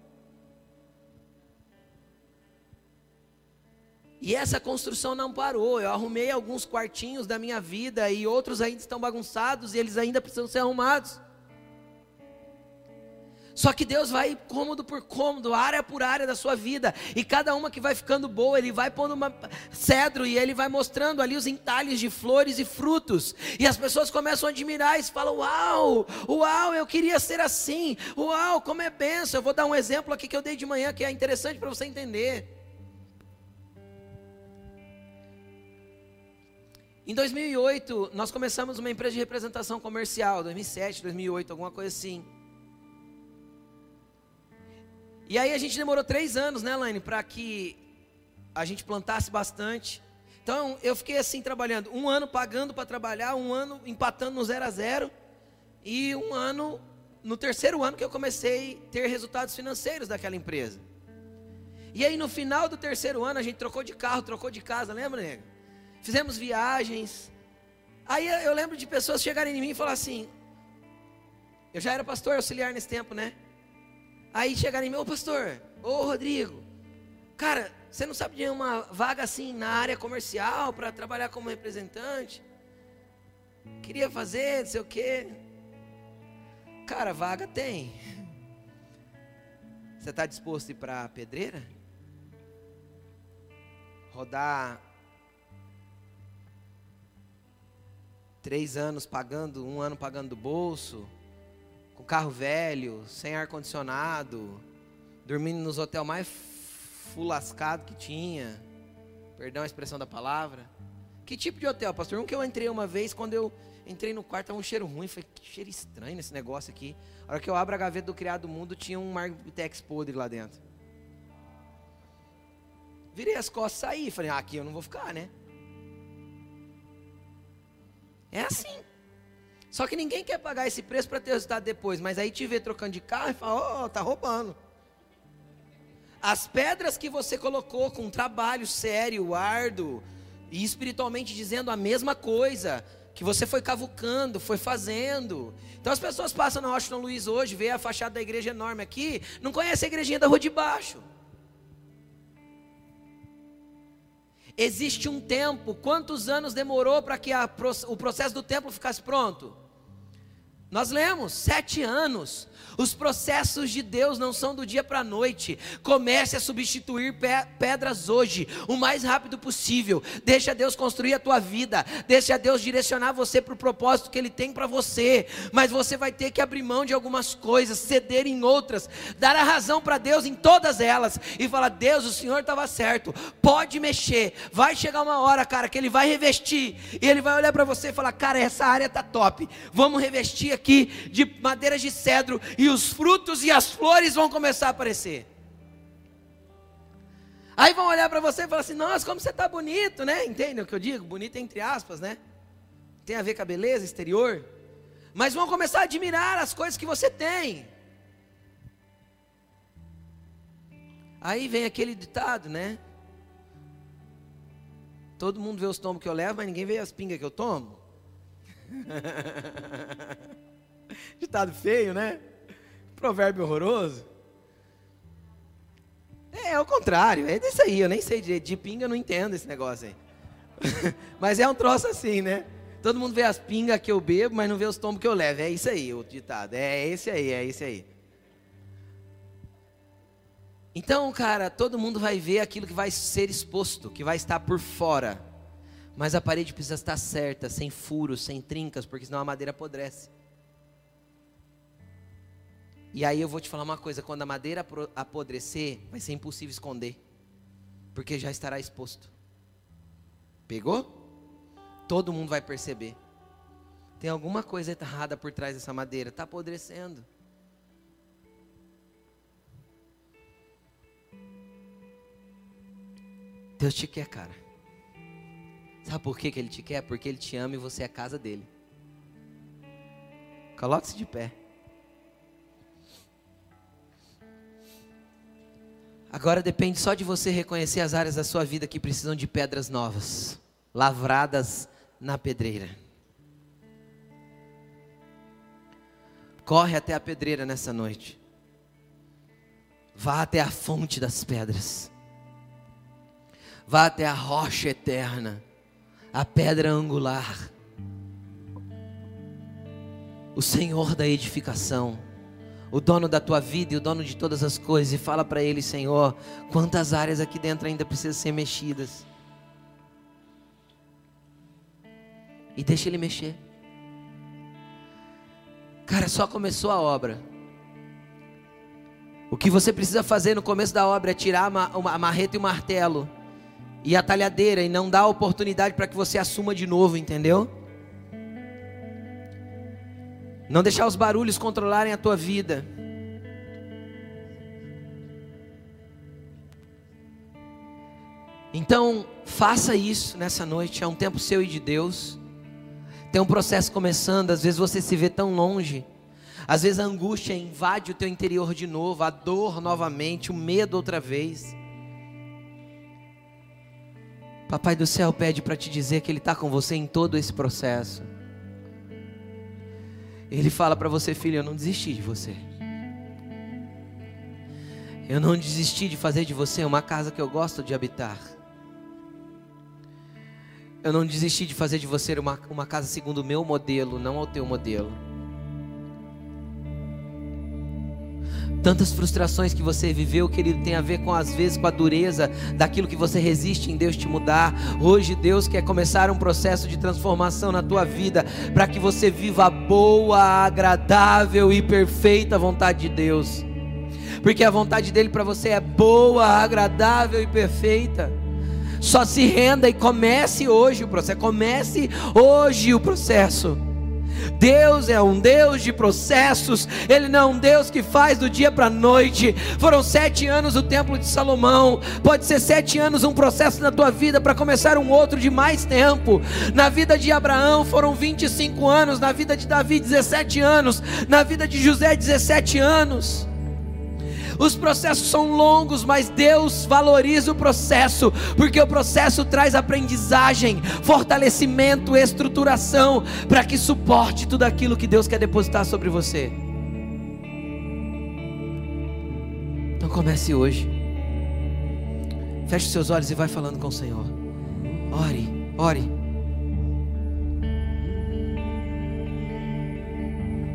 E essa construção não parou. Eu arrumei alguns quartinhos da minha vida e outros ainda estão bagunçados e eles ainda precisam ser arrumados. Só que Deus vai cômodo por cômodo, área por área da sua vida, e cada uma que vai ficando boa, Ele vai pondo uma cedro e Ele vai mostrando ali os entalhes de flores e frutos, e as pessoas começam a admirar e falam: Uau, uau, eu queria ser assim, uau, como é benção. Eu vou dar um exemplo aqui que eu dei de manhã que é interessante para você entender. Em 2008, nós começamos uma empresa de representação comercial, 2007, 2008, alguma coisa assim. E aí a gente demorou três anos, né, Laine, para que a gente plantasse bastante. Então eu fiquei assim trabalhando, um ano pagando para trabalhar, um ano empatando no zero a zero, e um ano, no terceiro ano que eu comecei a ter resultados financeiros daquela empresa. E aí no final do terceiro ano a gente trocou de carro, trocou de casa, lembra, nego? fizemos viagens. Aí eu lembro de pessoas chegarem em mim e falar assim: eu já era pastor auxiliar nesse tempo, né? Aí chegarem em mim, ô pastor, ô Rodrigo, cara, você não sabe de uma vaga assim na área comercial para trabalhar como representante? Queria fazer, não sei o quê. Cara, vaga tem. Você está disposto a ir para a pedreira? Rodar três anos pagando, um ano pagando do bolso, com carro velho, sem ar-condicionado, dormindo nos hotéis mais fulascado que tinha, perdão a expressão da palavra. Que tipo de hotel, pastor? Um que eu entrei uma vez, quando eu entrei no quarto, estava um cheiro ruim, falei, que cheiro estranho nesse negócio aqui. A hora que eu abro a gaveta do criado mundo, tinha um Marmitex podre lá dentro. Virei as costas e saí, falei, ah, aqui eu não vou ficar, né? É assim. Só que ninguém quer pagar esse preço para ter resultado depois. Mas aí te vê trocando de carro e fala: Ó, oh, tá roubando. As pedras que você colocou com um trabalho sério, árduo, e espiritualmente dizendo a mesma coisa, que você foi cavucando, foi fazendo. Então as pessoas passam na Washington Luiz hoje, vê a fachada da igreja enorme aqui, não conhece a igrejinha da rua de baixo. Existe um tempo, quantos anos demorou para que a, o processo do templo ficasse pronto? Nós lemos, sete anos. Os processos de Deus não são do dia para a noite. Comece a substituir pedras hoje, o mais rápido possível. Deixa Deus construir a tua vida. Deixa Deus direcionar você para o propósito que Ele tem para você. Mas você vai ter que abrir mão de algumas coisas, ceder em outras, dar a razão para Deus em todas elas e falar: Deus, o Senhor estava certo. Pode mexer. Vai chegar uma hora, cara, que Ele vai revestir e Ele vai olhar para você e falar: Cara, essa área tá top. Vamos revestir aqui aqui de madeiras de cedro e os frutos e as flores vão começar a aparecer. Aí vão olhar para você e falar assim: nossa, como você está bonito, né? Entende o que eu digo? Bonito entre aspas, né? Tem a ver com a beleza exterior. Mas vão começar a admirar as coisas que você tem. Aí vem aquele ditado, né? Todo mundo vê os tombos que eu levo, mas ninguém vê as pingas que eu tomo. ditado feio, né? Provérbio horroroso. É, é o contrário, é isso aí, eu nem sei de, de pinga, eu não entendo esse negócio aí. mas é um troço assim, né? Todo mundo vê as pingas que eu bebo, mas não vê os tombos que eu levo. É isso aí, o ditado. É esse aí, é esse aí. Então, cara, todo mundo vai ver aquilo que vai ser exposto, que vai estar por fora. Mas a parede precisa estar certa, sem furos, sem trincas, porque senão a madeira apodrece. E aí eu vou te falar uma coisa: quando a madeira apodrecer, vai ser impossível esconder, porque já estará exposto. Pegou? Todo mundo vai perceber. Tem alguma coisa errada por trás dessa madeira, está apodrecendo. Deus te quer, cara. Sabe por que, que Ele te quer? Porque Ele te ama e você é a casa dele. Coloque-se de pé. Agora depende só de você reconhecer as áreas da sua vida que precisam de pedras novas, lavradas na pedreira. Corre até a pedreira nessa noite. Vá até a fonte das pedras. Vá até a rocha eterna, a pedra angular. O Senhor da edificação, o dono da tua vida e o dono de todas as coisas, e fala para ele, Senhor, quantas áreas aqui dentro ainda precisam ser mexidas. E deixa ele mexer. Cara, só começou a obra. O que você precisa fazer no começo da obra é tirar a marreta e o martelo e a talhadeira e não dá oportunidade para que você assuma de novo, entendeu? Não deixar os barulhos controlarem a tua vida. Então, faça isso nessa noite, é um tempo seu e de Deus. Tem um processo começando, às vezes você se vê tão longe. Às vezes a angústia invade o teu interior de novo, a dor novamente, o medo outra vez. Papai do céu pede para te dizer que Ele está com você em todo esse processo. Ele fala para você, filho, eu não desisti de você. Eu não desisti de fazer de você uma casa que eu gosto de habitar. Eu não desisti de fazer de você uma, uma casa segundo o meu modelo, não ao teu modelo. Tantas frustrações que você viveu, querido, tem a ver com às vezes com a dureza daquilo que você resiste em Deus te mudar. Hoje Deus quer começar um processo de transformação na tua vida, para que você viva a boa, agradável e perfeita vontade de Deus. Porque a vontade dele para você é boa, agradável e perfeita. Só se renda e comece hoje o processo. Comece hoje o processo. Deus é um Deus de processos, Ele não é um Deus que faz do dia para a noite. Foram sete anos o templo de Salomão, pode ser sete anos um processo na tua vida para começar um outro de mais tempo. Na vida de Abraão foram 25 anos, na vida de Davi, 17 anos, na vida de José, 17 anos. Os processos são longos, mas Deus valoriza o processo, porque o processo traz aprendizagem, fortalecimento, estruturação, para que suporte tudo aquilo que Deus quer depositar sobre você. Então comece hoje. Feche seus olhos e vai falando com o Senhor. Ore, ore.